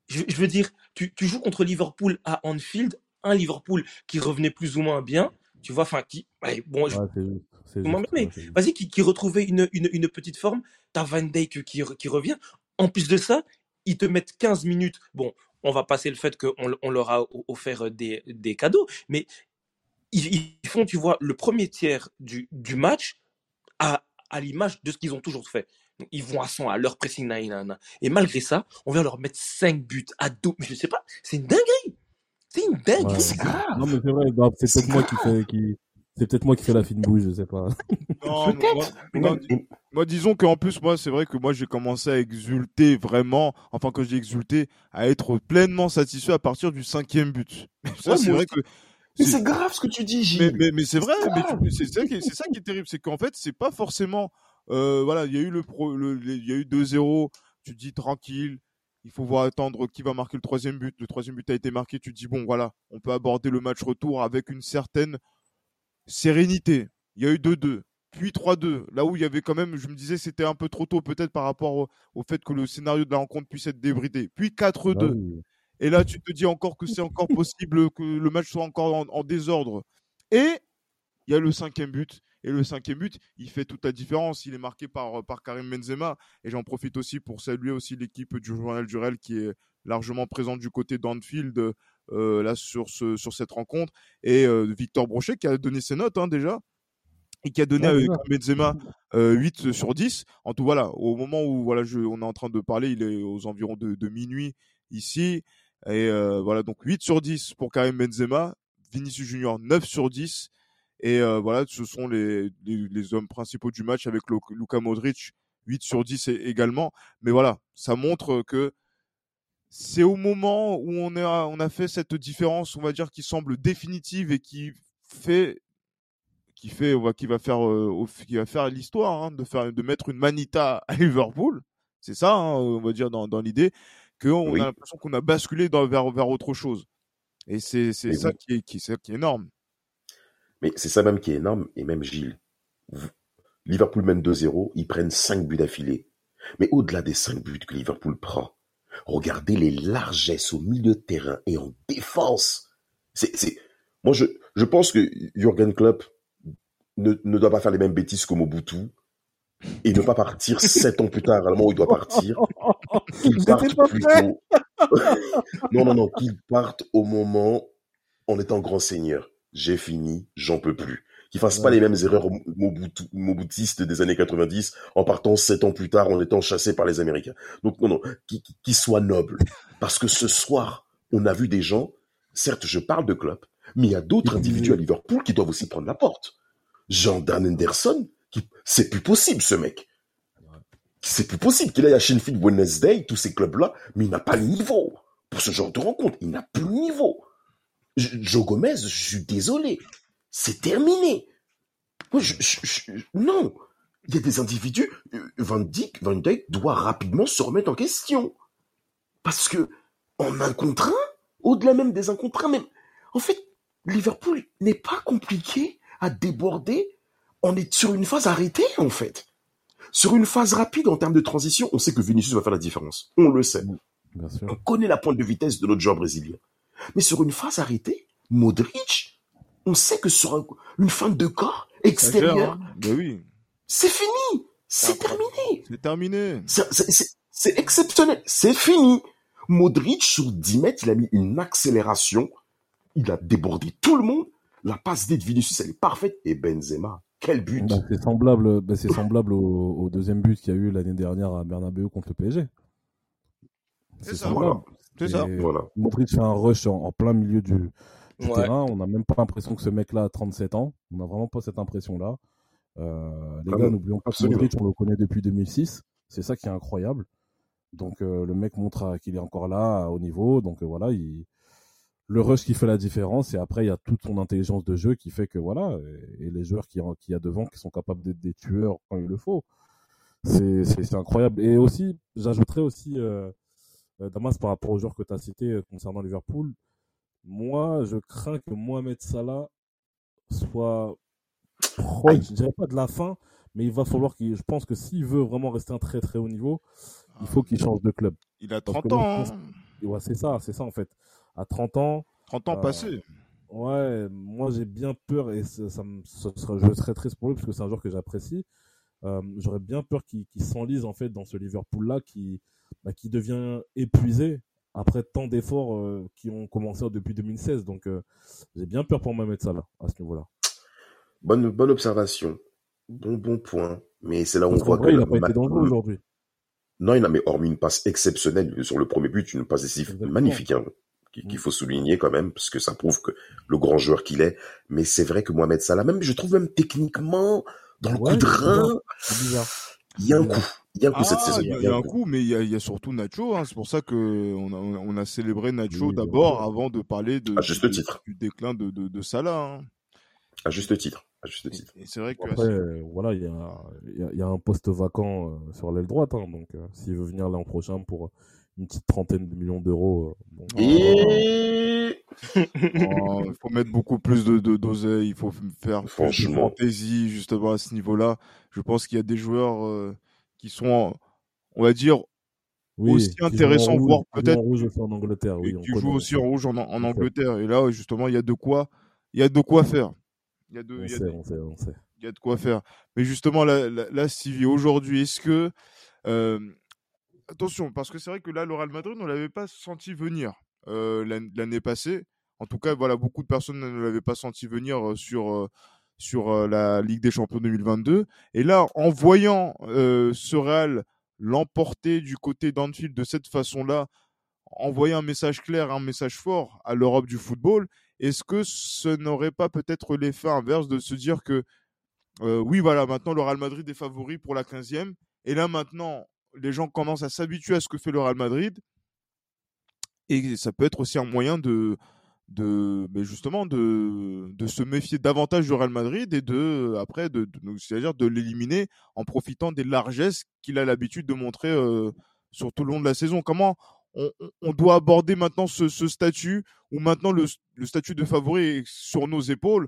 Je, je veux dire, tu, tu joues contre Liverpool à Anfield, un Liverpool qui revenait plus ou moins bien, tu vois, enfin, qui. ouais, bon, je- Ouais, vas-y, qui, qui retrouvait une, une, une petite forme. T'as Van Dijk qui, qui revient. En plus de ça, ils te mettent 15 minutes. Bon, on va passer le fait qu'on on leur a offert des, des cadeaux, mais ils, ils font, tu vois, le premier tiers du, du match à, à l'image de ce qu'ils ont toujours fait. Ils vont à 100 à leur pressing. Et malgré ça, on vient leur mettre 5 buts à dos. Mais je sais pas, c'est une dinguerie. C'est une dinguerie. Ouais. Non, mais c'est vrai, bah, c'est peut-être moi qui fais, qui, c'est peut-être moi qui fais la fine bouille, je sais pas. Non, moi, moi, disons qu'en plus, moi, c'est vrai que moi, j'ai commencé à exulter vraiment, enfin, quand j'ai exulté, à être pleinement satisfait à partir du cinquième but. Ça, Ouais, c'est vrai que. mais c'est- grave ce que tu dis, Gilles. mais, mais c'est vrai, C'est mais grave. tu- c'est ça, qui est- c'est ça qui est terrible, c'est qu'en fait, c'est pas forcément. Euh, voilà, il y a eu le, pro, le, y a eu 2-0, tu te dis tranquille, il faut voir attendre qui va marquer le troisième but. Le troisième but a été marqué, tu te dis bon, voilà, on peut aborder le match retour avec une certaine sérénité. Il y a eu 2-2, puis 3-2. Là où il y avait quand même, je me disais, c'était un peu trop tôt peut-être par rapport au, au fait que le scénario de la rencontre puisse être débridé. Puis 4-2. Bah oui. Et là, tu te dis encore que c'est encore possible que le match soit encore en, en désordre. Et il y a le cinquième but. Et le cinquième but, il fait toute la différence. Il est marqué par, par Karim Benzema. Et j'en profite aussi pour saluer aussi l'équipe du journal Durel qui est largement présente du côté d'Anfield là sur, ce, sur cette rencontre. Et euh, Victor Brochet qui a donné ses notes hein, déjà. Et qui a donné Ouais, à Benzema euh, 8 sur 10. En tout, voilà, au moment où voilà, je, on est en train de parler, il est aux environs de, de minuit ici. Et euh, voilà, donc 8 sur 10 pour Karim Benzema, Vinicius Junior 9 sur 10. Et euh, voilà, ce sont les, les, les hommes principaux du match avec Lu- Luka Modric, 8 sur 10 é- également. Mais voilà, ça montre que c'est au moment où on a, on a fait cette différence, on va dire, qui semble définitive et qui fait qui fait on va- qui va faire euh, qui va faire l'histoire hein, de faire de mettre une manita à Liverpool c'est ça hein, on va dire dans, dans l'idée qu'on Oui. a l'impression qu'on a basculé dans, vers vers autre chose et c'est c'est ça oui. qui est qui, c'est- qui est énorme Mais c'est ça même qui est énorme, et même Gilles. Liverpool mène 2-0, ils prennent 5 buts d'affilée. Mais au-delà des 5 buts que Liverpool prend, regardez les largesses au milieu de terrain et en défense. C'est, c'est... Moi, je, je pense que Jürgen Klopp ne, ne doit pas faire les mêmes bêtises que Mobutu et ne pas partir 7 ans plus tard, à moment où il doit partir. Qu'il parte pas plutôt. non, non, non, qu'il parte au moment en étant grand seigneur. J'ai fini, j'en peux plus. Qu'il fasse pas les mêmes erreurs Mobutu, mobutistes des années 90 en partant sept ans plus tard en étant chassé par les Américains. Donc non, non, qu'il qu'il soit noble. Parce que ce soir, on a vu des gens, certes je parle de Klopp, mais il y a d'autres individus à Liverpool qui doivent aussi prendre la porte. Jean-Dan Henderson, qui, c'est plus possible ce mec. C'est plus possible qu'il aille à Sheffield Wednesday, tous ces clubs-là, mais il n'a pas le niveau pour ce genre de rencontre. Il n'a plus le niveau. Joe Gomez, je suis désolé. C'est terminé. Moi, je- je- je- non. Il y a des individus, euh, Van Dijk, Van Dijk doit rapidement se remettre en question. Parce que, en un contre un, au-delà même des un contre un, même, en fait, Liverpool n'est pas compliqué à déborder. On est sur une phase arrêtée, en fait. Sur une phase rapide en termes de transition, on sait que Vinicius va faire la différence. On le sait. Bien sûr. On connaît la pointe de vitesse de notre joueur brésilien. Mais sur une phase arrêtée, Modric, on sait que sur un- une fin de corps extérieur, hein. Ben oui c'est fini. C'est terminé. c'est terminé exceptionnel. C'est fini. Modric, sur 10 mètres, il a mis une accélération. Il a débordé tout le monde. La passe D de Vinicius, elle est parfaite. Et Benzema, quel but. Bah, c'est semblable, bah, c'est semblable au, au deuxième but qu'il y a eu l'année dernière à Bernabeu contre le PSG. C'est ça. semblable. c'est ça Et Voilà. Modric fait un rush en, en plein milieu du, du Ouais. terrain. On n'a même pas l'impression que ce mec-là a 37 ans. On n'a vraiment pas cette impression-là. Euh, les Ah gars, n'oublions pas que. Modric, on le connaît depuis 2006. C'est ça qui est incroyable. Donc euh, le mec montre qu'il est encore là, haut niveau. Donc euh, voilà, il... le rush qui fait la différence et après il y a toute son intelligence de jeu qui fait que voilà et, les joueurs qui qui y a devant qui sont capables d'être des tueurs quand il le faut c'est c'est incroyable et aussi j'ajouterais aussi euh, Damas par rapport aux joueurs que tu as cités concernant Liverpool moi je crains que Mohamed Salah soit proche je dirais pas de la fin mais il va falloir qu'il je pense que s'il veut vraiment rester un très très haut niveau il faut qu'il change de club il a 30 ans hein. ouais, c'est ça c'est ça en fait à 30 ans. 30 ans euh, passés. Ouais, moi j'ai bien peur et ça, me, je serais triste pour lui parce que c'est un joueur que j'apprécie. Euh, j'aurais bien peur qu'il s'enlise en fait dans ce Liverpool-là qui, bah, qui devient épuisé après tant d'efforts euh, qui ont commencé depuis 2016. Donc j'ai bien peur pour Mohamed Salah à ce niveau-là. Bonne, bonne observation. Bon, bon point. Mais c'est là où on voit que. il n'a pas été dangereux aujourd'hui. Non, il a mais hormis une passe exceptionnelle sur le premier but, une passe décisive magnifique. Hein qu'il mm. faut souligner quand même, parce que ça prouve que le grand joueur qu'il est. Mais c'est vrai que Mohamed Salah, même, je trouve même techniquement, dans le coup de rein, il y a un coup. Il y a un coup cette ah, saison. Il y, a un coup, mais il y y a surtout Nacho. Hein. C'est pour ça que on a, on a célébré Nacho d'abord avant de parler de, juste titre. du déclin de, de, de Salah. Hein. À juste titre. À juste titre. Et, c'est vrai que après, euh, voilà, il y a, y a, un poste vacant euh, sur l'aile droite. Hein, donc, euh, s'il veut venir l'an prochain pour une petite trentaine de millions d'euros. Euh, il oh, faut mettre beaucoup plus de d'oseille, il faut faire plus de fantaisie justement à ce niveau-là. Je pense qu'il y a des joueurs euh, qui sont, on va dire, aussi intéressants, voire peut-être en Angleterre. Oui, qui jouent aussi en rouge en, Angleterre. Et là, justement, il y a de quoi, il y a de quoi faire. Il y a de, on il y a sait, on sait, on sait. Il y a de quoi faire. Mais justement, là, là, Stevie, aujourd'hui, est-ce que euh, attention, parce que c'est vrai que là, le Real Madrid, on ne l'avait pas senti venir euh, l'année passée. En tout cas, voilà, beaucoup de personnes ne l'avaient pas senti venir euh, sur, euh, sur la Ligue des Champions 2022. Et là, en voyant ce Real l'emporter du côté d'Anfield de cette façon-là, envoyer un message clair, un message fort à l'Europe du football, est-ce que ce n'aurait pas peut-être l'effet inverse de se dire que oui, voilà, maintenant le Real Madrid est favori pour la 15e, et là maintenant, les gens commencent à s'habituer à ce que fait le Real Madrid. Et ça peut être aussi un moyen de, ben justement de, se méfier davantage du Real Madrid et de après de, de l'éliminer en profitant des largesses qu'il a l'habitude de montrer euh, sur tout le long de la saison. Comment on, doit aborder maintenant ce, statut où maintenant le, le, statut de favori sur nos épaules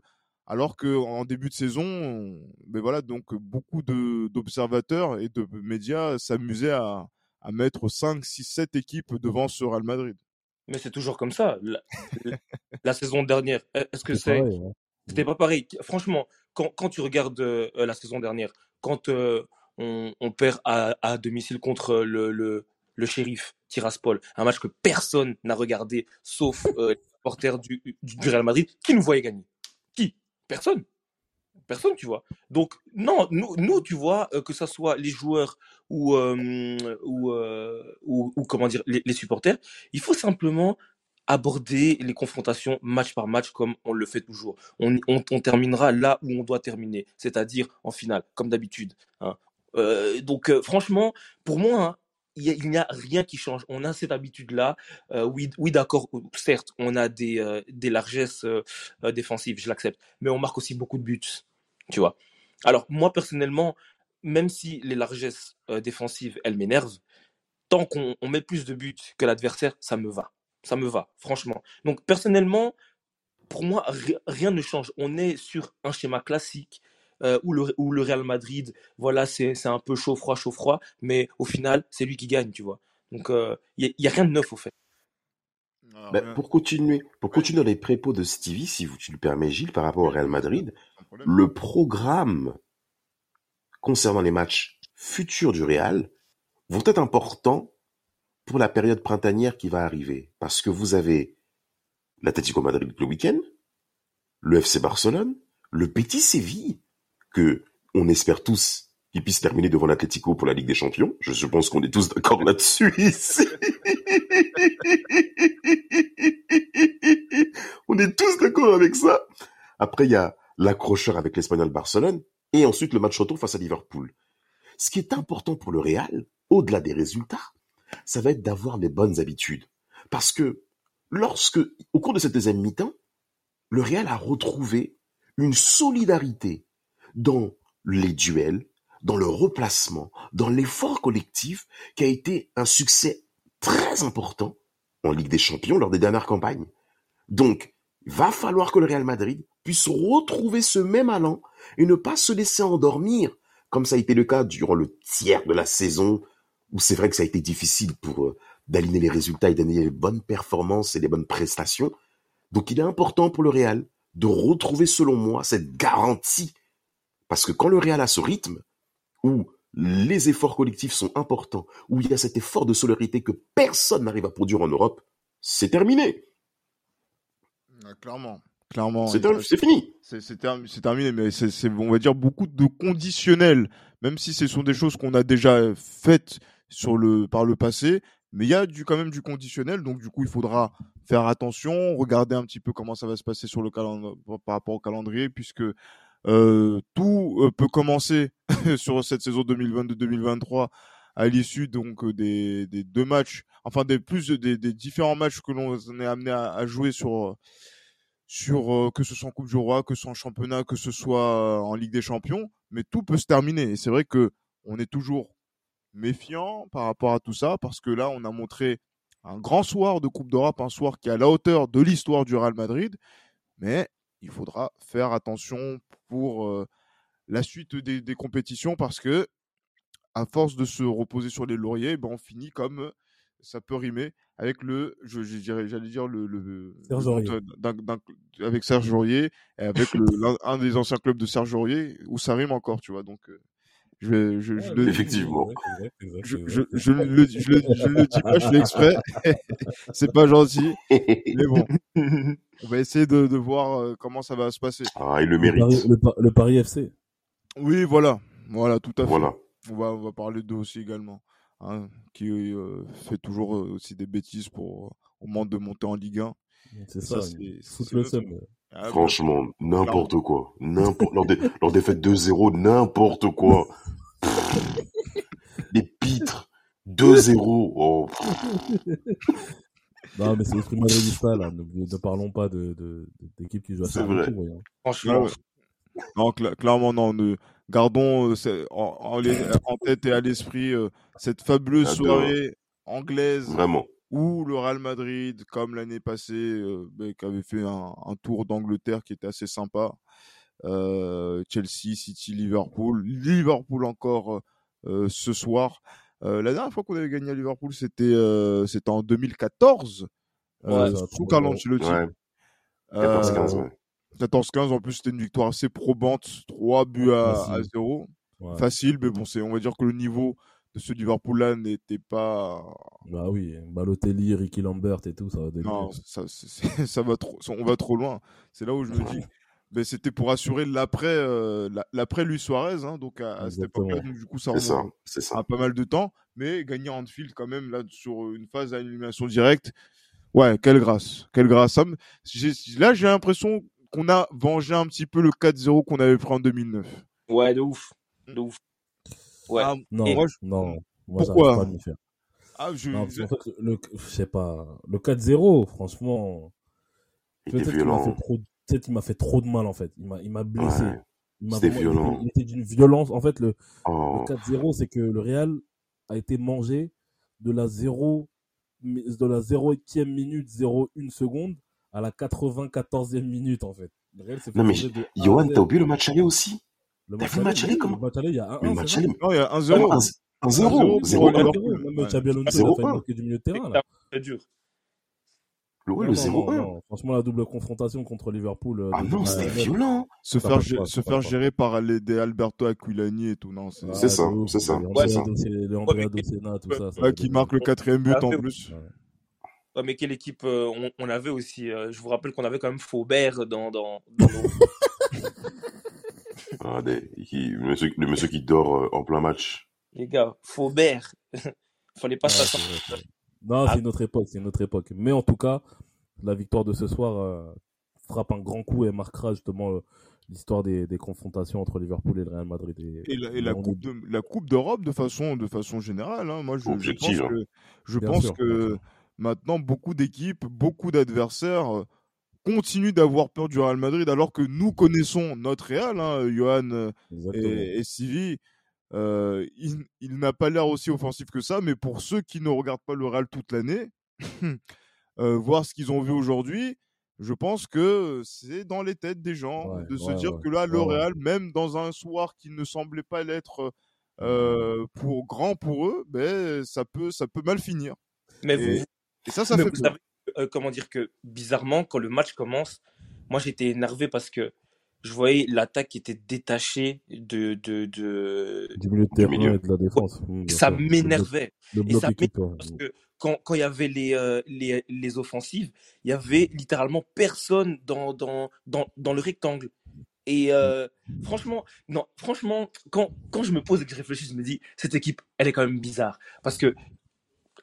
alors qu'en début de saison, ben voilà, donc beaucoup d'observateurs et de médias s'amusaient à, mettre 5, 6, 7 équipes devant ce Real Madrid. Mais c'est toujours comme ça. La, saison dernière, est-ce que c'est. C'était pas pareil? Franchement, quand, tu regardes euh, la saison dernière, quand euh, on, perd à, domicile contre le, le, le shérif Tiraspol, un match que personne n'a regardé sauf euh, les supporters du, du Real Madrid, qui nous voyait gagner? Qui? Personne. Personne, tu vois. Donc, non, nous, tu vois, euh, que ce soit les joueurs ou, euh, euh, ou, ou, comment dire, les, supporters, il faut simplement aborder les confrontations match par match comme on le fait toujours. On, on, terminera là où on doit terminer, c'est-à-dire en finale, comme d'habitude. Hein. donc, franchement, pour moi, hein, il n'y a, rien qui change. On a cette habitude-là. Euh, oui, oui d'accord, certes, on a des, euh, des largesses euh, défensives, je l'accepte, mais on marque aussi beaucoup de buts, tu vois. Alors, moi, personnellement, même si les largesses défensives, elles m'énervent, tant qu'on met plus de buts que l'adversaire, ça me va. Ça me va, franchement. Donc, personnellement, pour moi, rien ne change. On est sur un schéma classique euh, ou, le, le Real Madrid, voilà, c'est un peu chaud, froid, chaud, froid, mais au final, c'est lui qui gagne, tu vois. Donc, il euh, n'y a, rien de neuf, au fait. Bah, pour continuer, pour continuer les prépos de Stevie, si vous, tu le permets, Gilles, par rapport au Real Madrid, le programme concernant les matchs futurs du Real vont être importants pour la période printanière qui va arriver. Parce que vous avez l'Atlético Madrid le week-end, le FC Barcelone, le Petit Séville, que on espère tous qu'il puisse terminer devant l'Atlético pour la Ligue des Champions. Je, pense qu'on est tous d'accord là-dessus on est tous d'accord avec ça. Après, il y a l'accrocheur avec l'Espagnol Barcelone et ensuite le match retour face à Liverpool. Ce qui est important pour le Real, au-delà des résultats, ça va être d'avoir les bonnes habitudes. Parce que lorsque, au cours de cette deuxième mi-temps, le Real a retrouvé une solidarité dans les duels, dans le replacement, dans l'effort collectif qui a été un succès très important en Ligue des Champions lors des dernières campagnes. Donc, va falloir que le Real Madrid puisse retrouver ce même allant et ne pas se laisser endormir, comme ça a été le cas durant le tiers de la saison, où c'est vrai que ça a été difficile pour euh, d'aligner les résultats et d'aligner les bonnes performances et les bonnes prestations. Donc il est important pour le Real de retrouver, selon moi, cette garantie. Parce que quand le Real a ce rythme, où les efforts collectifs sont importants, où il y a cet effort de solidarité que personne n'arrive à produire en Europe, c'est terminé. clairement. Clairement. C'est fini. C'est terminé, mais c'est, on va dire, beaucoup de conditionnels, même si ce sont des choses qu'on a déjà faites sur le, par le passé, mais il y a du, quand même du conditionnel, donc du coup, il faudra faire attention, regarder un petit peu comment ça va se passer sur le calendrier, par rapport au calendrier, puisque tout euh, peut commencer sur cette saison 2022-2023 à l'issue donc euh, des, des, deux matchs, enfin des plus des, des différents matchs que l'on est amené à, à, jouer sur sur que ce soit en Coupe du Roi, que ce soit en championnat, que ce soit en Ligue des Champions, mais tout peut se terminer. Et c'est vrai que on est toujours méfiant par rapport à tout ça parce que là, on a montré un grand soir de Coupe d'Europe, un soir qui est à la hauteur de l'histoire du Real Madrid, mais il faudra faire attention pour la suite des, compétitions parce que à force de se reposer sur les lauriers, ben on finit comme ça peut rimer avec le, je, j'allais dire le, le, avec Serge Aurier et avec un des anciens clubs de Serge Aurier où ça rime encore, tu vois. Donc je, je, je le, Effectivement. Je, je, je, le, je, le, je le dis pas, je fais exprès. c'est pas gentil. Mais bon. On va essayer de, de voir euh, comment ça va se passer. Ah, il le mérite. Le Paris, le, Paris FC. Oui, voilà. Voilà, tout à fait. Voilà. On va, on va parler d'eux aussi également. Hein, qui euh, fait toujours euh, aussi des bêtises pour au moment de monter en Ligue 1. C'est ça, ça c'est le seum. Ah, Franchement, n'importe quoi. N'importe, lors, des, lors des fêtes 2-0, n'importe quoi. Les pitres. 2-0. Oh. non, mais c'est l'esprit madridista, là. Ne, ne, parlons pas de, de, d'équipe qui joue à C'est vrai. Tour, hein. Franchement. Non, cl clairement, non. Ne, gardons euh, en, en, les, en, tête et à l'esprit euh, cette fabuleuse soirée anglaise. Vraiment où le Real Madrid, comme l'année passée, euh, bah, qui avait fait un, un tour d'Angleterre qui était assez sympa, euh, Chelsea, City, Liverpool, Liverpool encore euh, ce soir. La dernière fois qu'on avait gagné à Liverpool, c'était c'était en 2014, ouais, sous Carlo Ancelotti. Ouais. 14-15, ouais. 14-15, en plus c'était une victoire assez probante, 3 buts à, à 0. Ouais. Facile, mais bon, c'est on va dire que le niveau de ce Liverpool-là n'était pas. Bah oui, Balotelli, Ricky Lambert et tout, ça va. Non, ça, ça va trop, on va trop loin. C'est là où je me dis, ben, c'était pour assurer l'après, euh, l'après Luis Suarez, hein, donc à, à cette époque-là, donc du coup ça remonte ça, c'est ça. à pas mal de temps, mais gagner en field quand même là sur une phase d'animation directe, ouais, quelle grâce, quelle grâce. Là, j'ai l'impression qu'on a vengé un petit peu le 4-0 qu'on avait pris en 2009. Ouais, de ouf, de ouf. Ouais. Ah, non, moi, je... non, moi, Pourquoi? pas à m'y faire. Ah, je... Non, qu'en fait, le, je sais pas, le 4-0, franchement, peut-être qu'il m'a fait trop, peut-être il m'a fait trop de mal en fait. Il m'a, il m'a blessé. Ouais. Il C'était violent. Il, était d'une violence. En fait, le, Oh. le 4-0, c'est que le Real a été mangé de la 0, de la 0e minute, 0,1 seconde à la 94e minute en fait. Le Real Non mais, Johan, t'as oublié le match aller aussi? Le T'as match vu le match aller, comment Le match aller, il y a Le 1-1. match aller, vrai. Non, il y a 1-0. 1-0. 1-0 0 pour 0 Liverpool. Même Xabi Alonso, Ah, il a failli 0-1. marquer du milieu de terrain. C'est dur. Ouais, le non, non, 0-1. non. Franchement, la double confrontation contre Liverpool. euh, Ah non, c'était violent. Se faire, se faire gérer par les, des Alberto Aquilani et tout, non, c'est ça, c'est ça, Les c'est Andrea Docena, tout ça. va qui marque le quatrième but Ah, en c'est- plus. Ouais. Ouais, mais quelle équipe euh, on, on avait aussi euh, Je vous rappelle qu'on avait quand même Faubert dans, dans, dans nos... Ah, des, qui, le, monsieur, le monsieur qui dort euh, en plein match. Les gars, Faubert. Fallait pas c'est vrai. Non, c'est une autre époque, c'est une autre époque. Mais en tout cas, la victoire de ce soir euh, frappe un grand coup et marquera justement euh, l'histoire des, des confrontations entre Liverpool et le Real Madrid. Et, Et la, et la on- coupe de la coupe d'Europe de façon de façon générale. hein. Moi, je, je pense hein. que je Bien pense sûr, que bien sûr. maintenant beaucoup d'équipes, beaucoup d'adversaires continuent d'avoir peur du Real Madrid alors que nous connaissons notre Real, hein, Johan euh, et, et Sivi. Euh, il, il n'a pas l'air aussi offensif que ça, mais pour ceux qui ne regardent pas le Real toute l'année, euh, voir ce qu'ils ont vu aujourd'hui, je pense que c'est dans les têtes des gens Ouais, de se ouais, dire ouais. que là, le. Real, même dans un soir qui ne semblait pas l'être euh, pour grand pour eux, ben ça peut ça peut mal finir. Mais Et, vous- et ça, ça mais fait vous peur. Euh, comment dire que bizarrement, quand le match commence, moi j'étais énervé parce que je voyais l'attaque qui était détachée de, de, de... Du milieu de terrain milieu. et de la défense. Ça m'énervait. Et ça parce que quand, quand il y avait les, euh, les, les offensives, il y avait littéralement personne dans, dans, dans, dans le rectangle. Et euh, franchement, non, franchement, quand, quand je me pose et que je réfléchis, je me dis, cette équipe, elle est quand même bizarre. Parce que,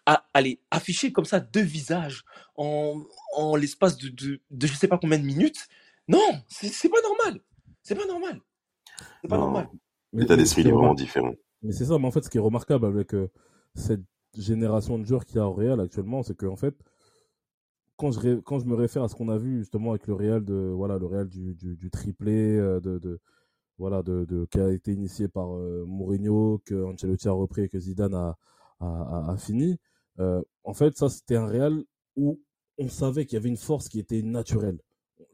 à, allez, afficher comme ça deux visages en, en l'espace de, de, de je sais pas combien de minutes, non, c'est c'est pas normal. C'est pas normal. C'est pas Non, normal. Mais, l'état d'esprit est vraiment différent. mais c'est ça, mais en fait, ce qui est remarquable avec euh, cette génération de joueurs qu'il y a au Real actuellement, c'est que en fait, quand je, ré- quand je me réfère à ce qu'on a vu justement avec le Real de voilà le Real du, du, du triplé euh, de, de voilà de, de qui a été initié par euh, Mourinho que Ancelotti a repris et que Zidane a a, a- a fini euh, en fait ça c'était un Real où on savait qu'il y avait une force qui était naturelle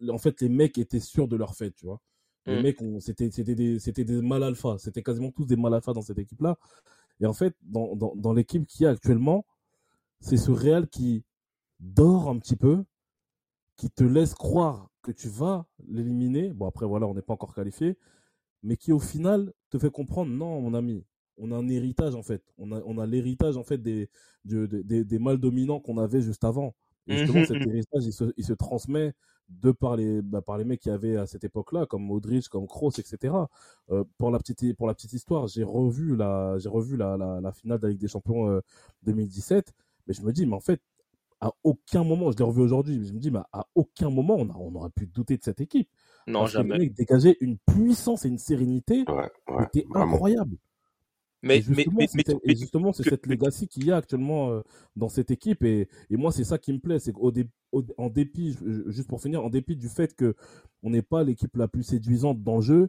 en fait les mecs étaient sûrs de leur fait tu vois les Mm. mecs c'était des des mal alpha c'était quasiment tous des mal alpha dans cette équipe là et en fait dans dans, dans l'équipe qu'il y a actuellement c'est ce Real qui dort un petit peu, qui te laisse croire que tu vas l'éliminer. Bon, après, voilà, on n'est pas encore qualifié, mais qui au final te fait comprendre non, mon ami, on a un héritage en fait. On a, on a l'héritage en fait des, de- de- des, des mâles dominants qu'on avait juste avant. Et justement, Mhm, cet héritage, il se, il se transmet de par les, bah, par les mecs qu'il y avait à cette époque-là, comme Modric, comme Kroos, etc. Euh, pour, la petite, pour la petite histoire, j'ai revu, la, j'ai revu la, la, la finale de la Ligue des Champions euh, 2017, mais je me dis, mais en fait, à aucun moment, je l'ai revu aujourd'hui, mais je me dis, mais à aucun moment, on, a, on aurait pu douter de cette équipe. Non, Parce les jamais. mecs dégageaient une puissance et une sérénité Ouais, qui ouais, était vraiment. incroyable. Mais, mais, justement, mais, justement, c'est cette legacy qu'il y a actuellement euh, dans cette équipe. Et, et moi, c'est ça qui me plaît. C'est qu'au dé- en dépit, ju- juste pour finir, en dépit du fait que on n'est pas l'équipe la plus séduisante dans le jeu,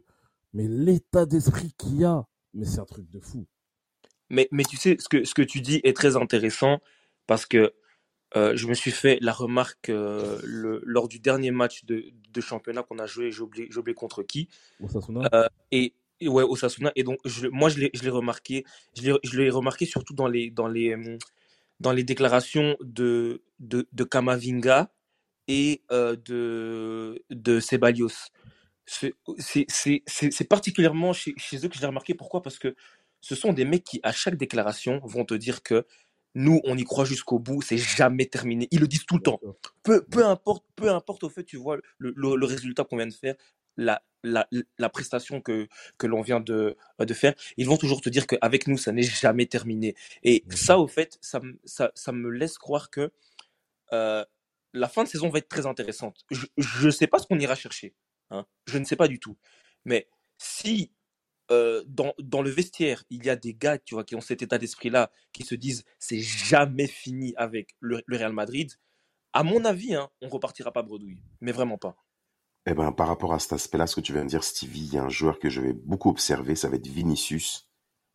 mais l'état d'esprit qu'il y a, mais c'est un truc de fou. Mais, mais tu sais, ce que, ce que tu dis est très intéressant parce que euh, je me suis fait la remarque euh, le, lors du dernier match de, de championnat qu'on a joué, j'ai oublié, contre qui, euh, et ouais, Osasuna. Et donc, je, moi, je l'ai je l'ai remarqué, je l'ai remarqué surtout dans les, dans les, hum, dans les déclarations de, de, de Kamavinga et euh, de, de Ceballos. C'est particulièrement chez, chez eux que je l'ai remarqué. Pourquoi? Parce que ce sont des mecs qui, à chaque déclaration, vont te dire que nous, on y croit jusqu'au bout, c'est jamais terminé. Ils le disent tout le temps. Peu, peu importe, peu importe au fait, tu vois, le, le, le résultat qu'on vient de faire, la, la, la prestation que, que l'on vient de, de faire, ils vont toujours te dire qu'avec nous, ça n'est jamais terminé. Et Mhm. ça, au fait, ça, me- ça, ça me laisse croire que euh, la fin de saison va être très intéressante. Je ne sais pas ce qu'on ira chercher. hein. Je ne sais pas du tout. Mais si euh, dans, dans le vestiaire, il y a des gars tu vois, qui ont cet état d'esprit-là, qui se disent c'est jamais fini avec le, le Real Madrid, à mon avis, hein, on repartira pas bredouille. Mais vraiment pas. Eh ben, par rapport à cet aspect-là, ce que tu viens de dire, Stevie, il y a un joueur que je vais beaucoup observer, ça va être Vinicius,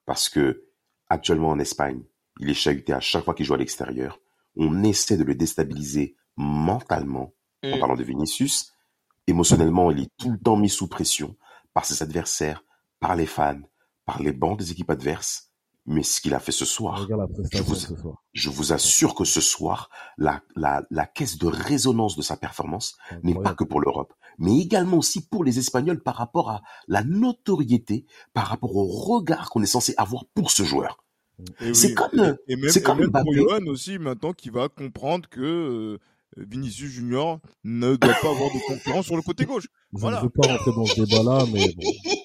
parce que actuellement en Espagne, il est chahuté à chaque fois qu'il joue à l'extérieur. On essaie de le déstabiliser mentalement, en Mm. parlant de Vinicius. Émotionnellement, il est tout le temps mis sous pression par ses adversaires, par les fans, par les bancs des équipes adverses. Mais ce qu'il a fait ce soir, la je vous, ce soir. je vous assure que ce soir, la, la, la caisse de résonance de sa performance n'est pas que pour l'Europe, mais également aussi pour les Espagnols par rapport à la notoriété, par rapport au regard qu'on est censé avoir pour ce joueur. C'est oui, comme, et, et même, et comme même pour. Johan aussi, maintenant, qui va comprendre que euh, Vinicius Junior ne doit pas avoir de concurrence sur le côté gauche. Je Voilà. ne veux pas rentrer dans ce débat-là, mais bon.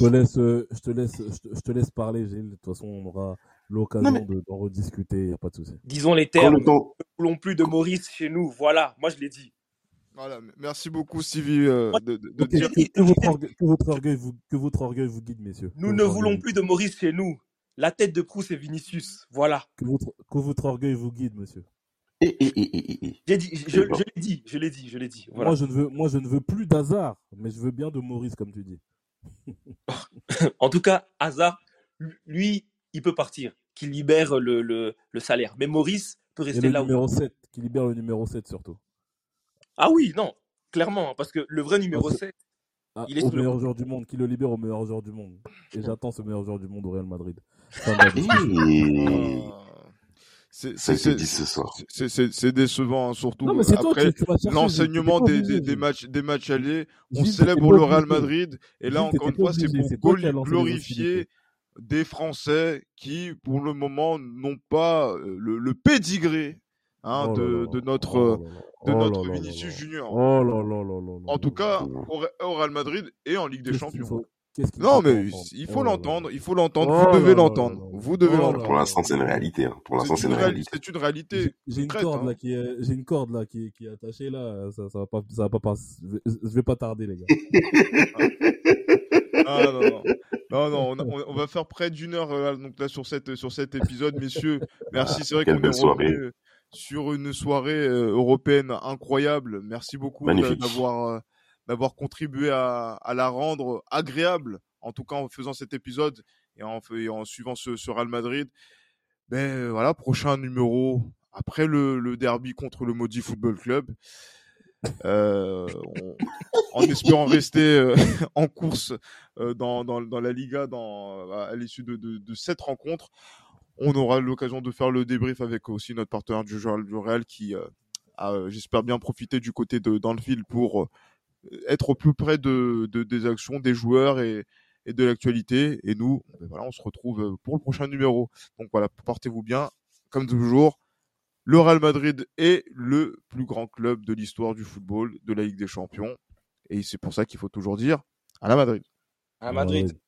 Je te laisse, euh, je te laisse, je te, je te laisse parler, Gilles. De toute façon, on aura l'occasion mais de- d'en rediscuter, il n'y a pas de souci. Disons les termes, le temps, nous ne voulons plus de Maurice chez nous. Voilà, moi je l'ai dit. Voilà, merci beaucoup, euh, de, de, dire. que, que votre orgueil, que, votre orgueil vous, que votre orgueil vous guide, messieurs. Nous ne orgueil voulons plus de Maurice chez nous. La tête de proue, c'est Vinicius. Voilà. Que votre, que votre orgueil vous guide, monsieur. J'ai dit, je, je l'ai dit, je l'ai dit, je l'ai dit. Voilà. Moi, je ne veux, moi, je ne veux plus d'hasard, mais je veux bien de Maurice, comme tu dis. En tout cas, hasard, lui, il peut partir, qui libère le, le, le, salaire. Mais Maurice peut rester Et le là numéro où. 7, qui libère le numéro 7 surtout. Ah oui, non, clairement, parce que le vrai numéro c'est- 7, Ah, Il est au le meilleur joueur du monde, qui le libère au meilleur joueur du monde. Et j'attends ce meilleur joueur du monde au Real Madrid. c'est décevant, hein, surtout Non, après l'enseignement des, matchs des matchs allés. On Gilles, célèbre le Real. Madrid et là Gilles, encore une fois c'est pour glorifier des Français qui pour le moment n'ont pas euh, le, le pédigré hein, Oh de, notre Oh de Oh notre là Vinicius. Junior. Oh là là là là là En tout cas, au, Re- au Real Madrid et en Ligue des Champions. Faut Qu'est-ce qu'il Non, mais il Oh faut l'entendre, il faut l'entendre, Oh vous devez là là l'entendre, vous devez Oh l'entendre. Pour l'instant, c'est une réalité. hein. Pour C'est l'instant, c'est une, une réali- réalité. c'est une réalité J'ai une corde Hein. là qui est, j'ai une corde là qui est, qui est attachée là, ça, ça va pas, ça va pas passer. Je vais, pas tarder les gars. Ah, non, non. Non, non, on, a- on- on va faire près d'une heure euh, donc là sur cette sur cet épisode, messieurs. Merci, c'est vrai Quelle qu'on est belle soirée. revenu sur une soirée euh, européenne incroyable. Merci beaucoup d'avoir euh, d'avoir contribué à, la rendre agréable, en tout cas en faisant cet épisode et en, suivant ce, Real Madrid. Ben euh, voilà, prochain numéro après le, derby contre le Maudit Football Club. Euh, en espérant rester euh, en course dans, la Liga à l'issue de, cette rencontre. On aura l'occasion de faire le débrief avec aussi notre partenaire du Real, du Real qui a, j'espère bien profité du côté de Danville pour être au plus près de, de, des actions des joueurs et, et de l'actualité. Et nous, ben voilà, on se retrouve euh, pour le prochain numéro. Donc voilà, portez-vous bien, comme toujours. Le Real Madrid est le plus grand club de l'histoire du football, de la Ligue des Champions. Et c'est pour ça qu'il faut toujours dire à la Madrid. À Madrid. Madrid.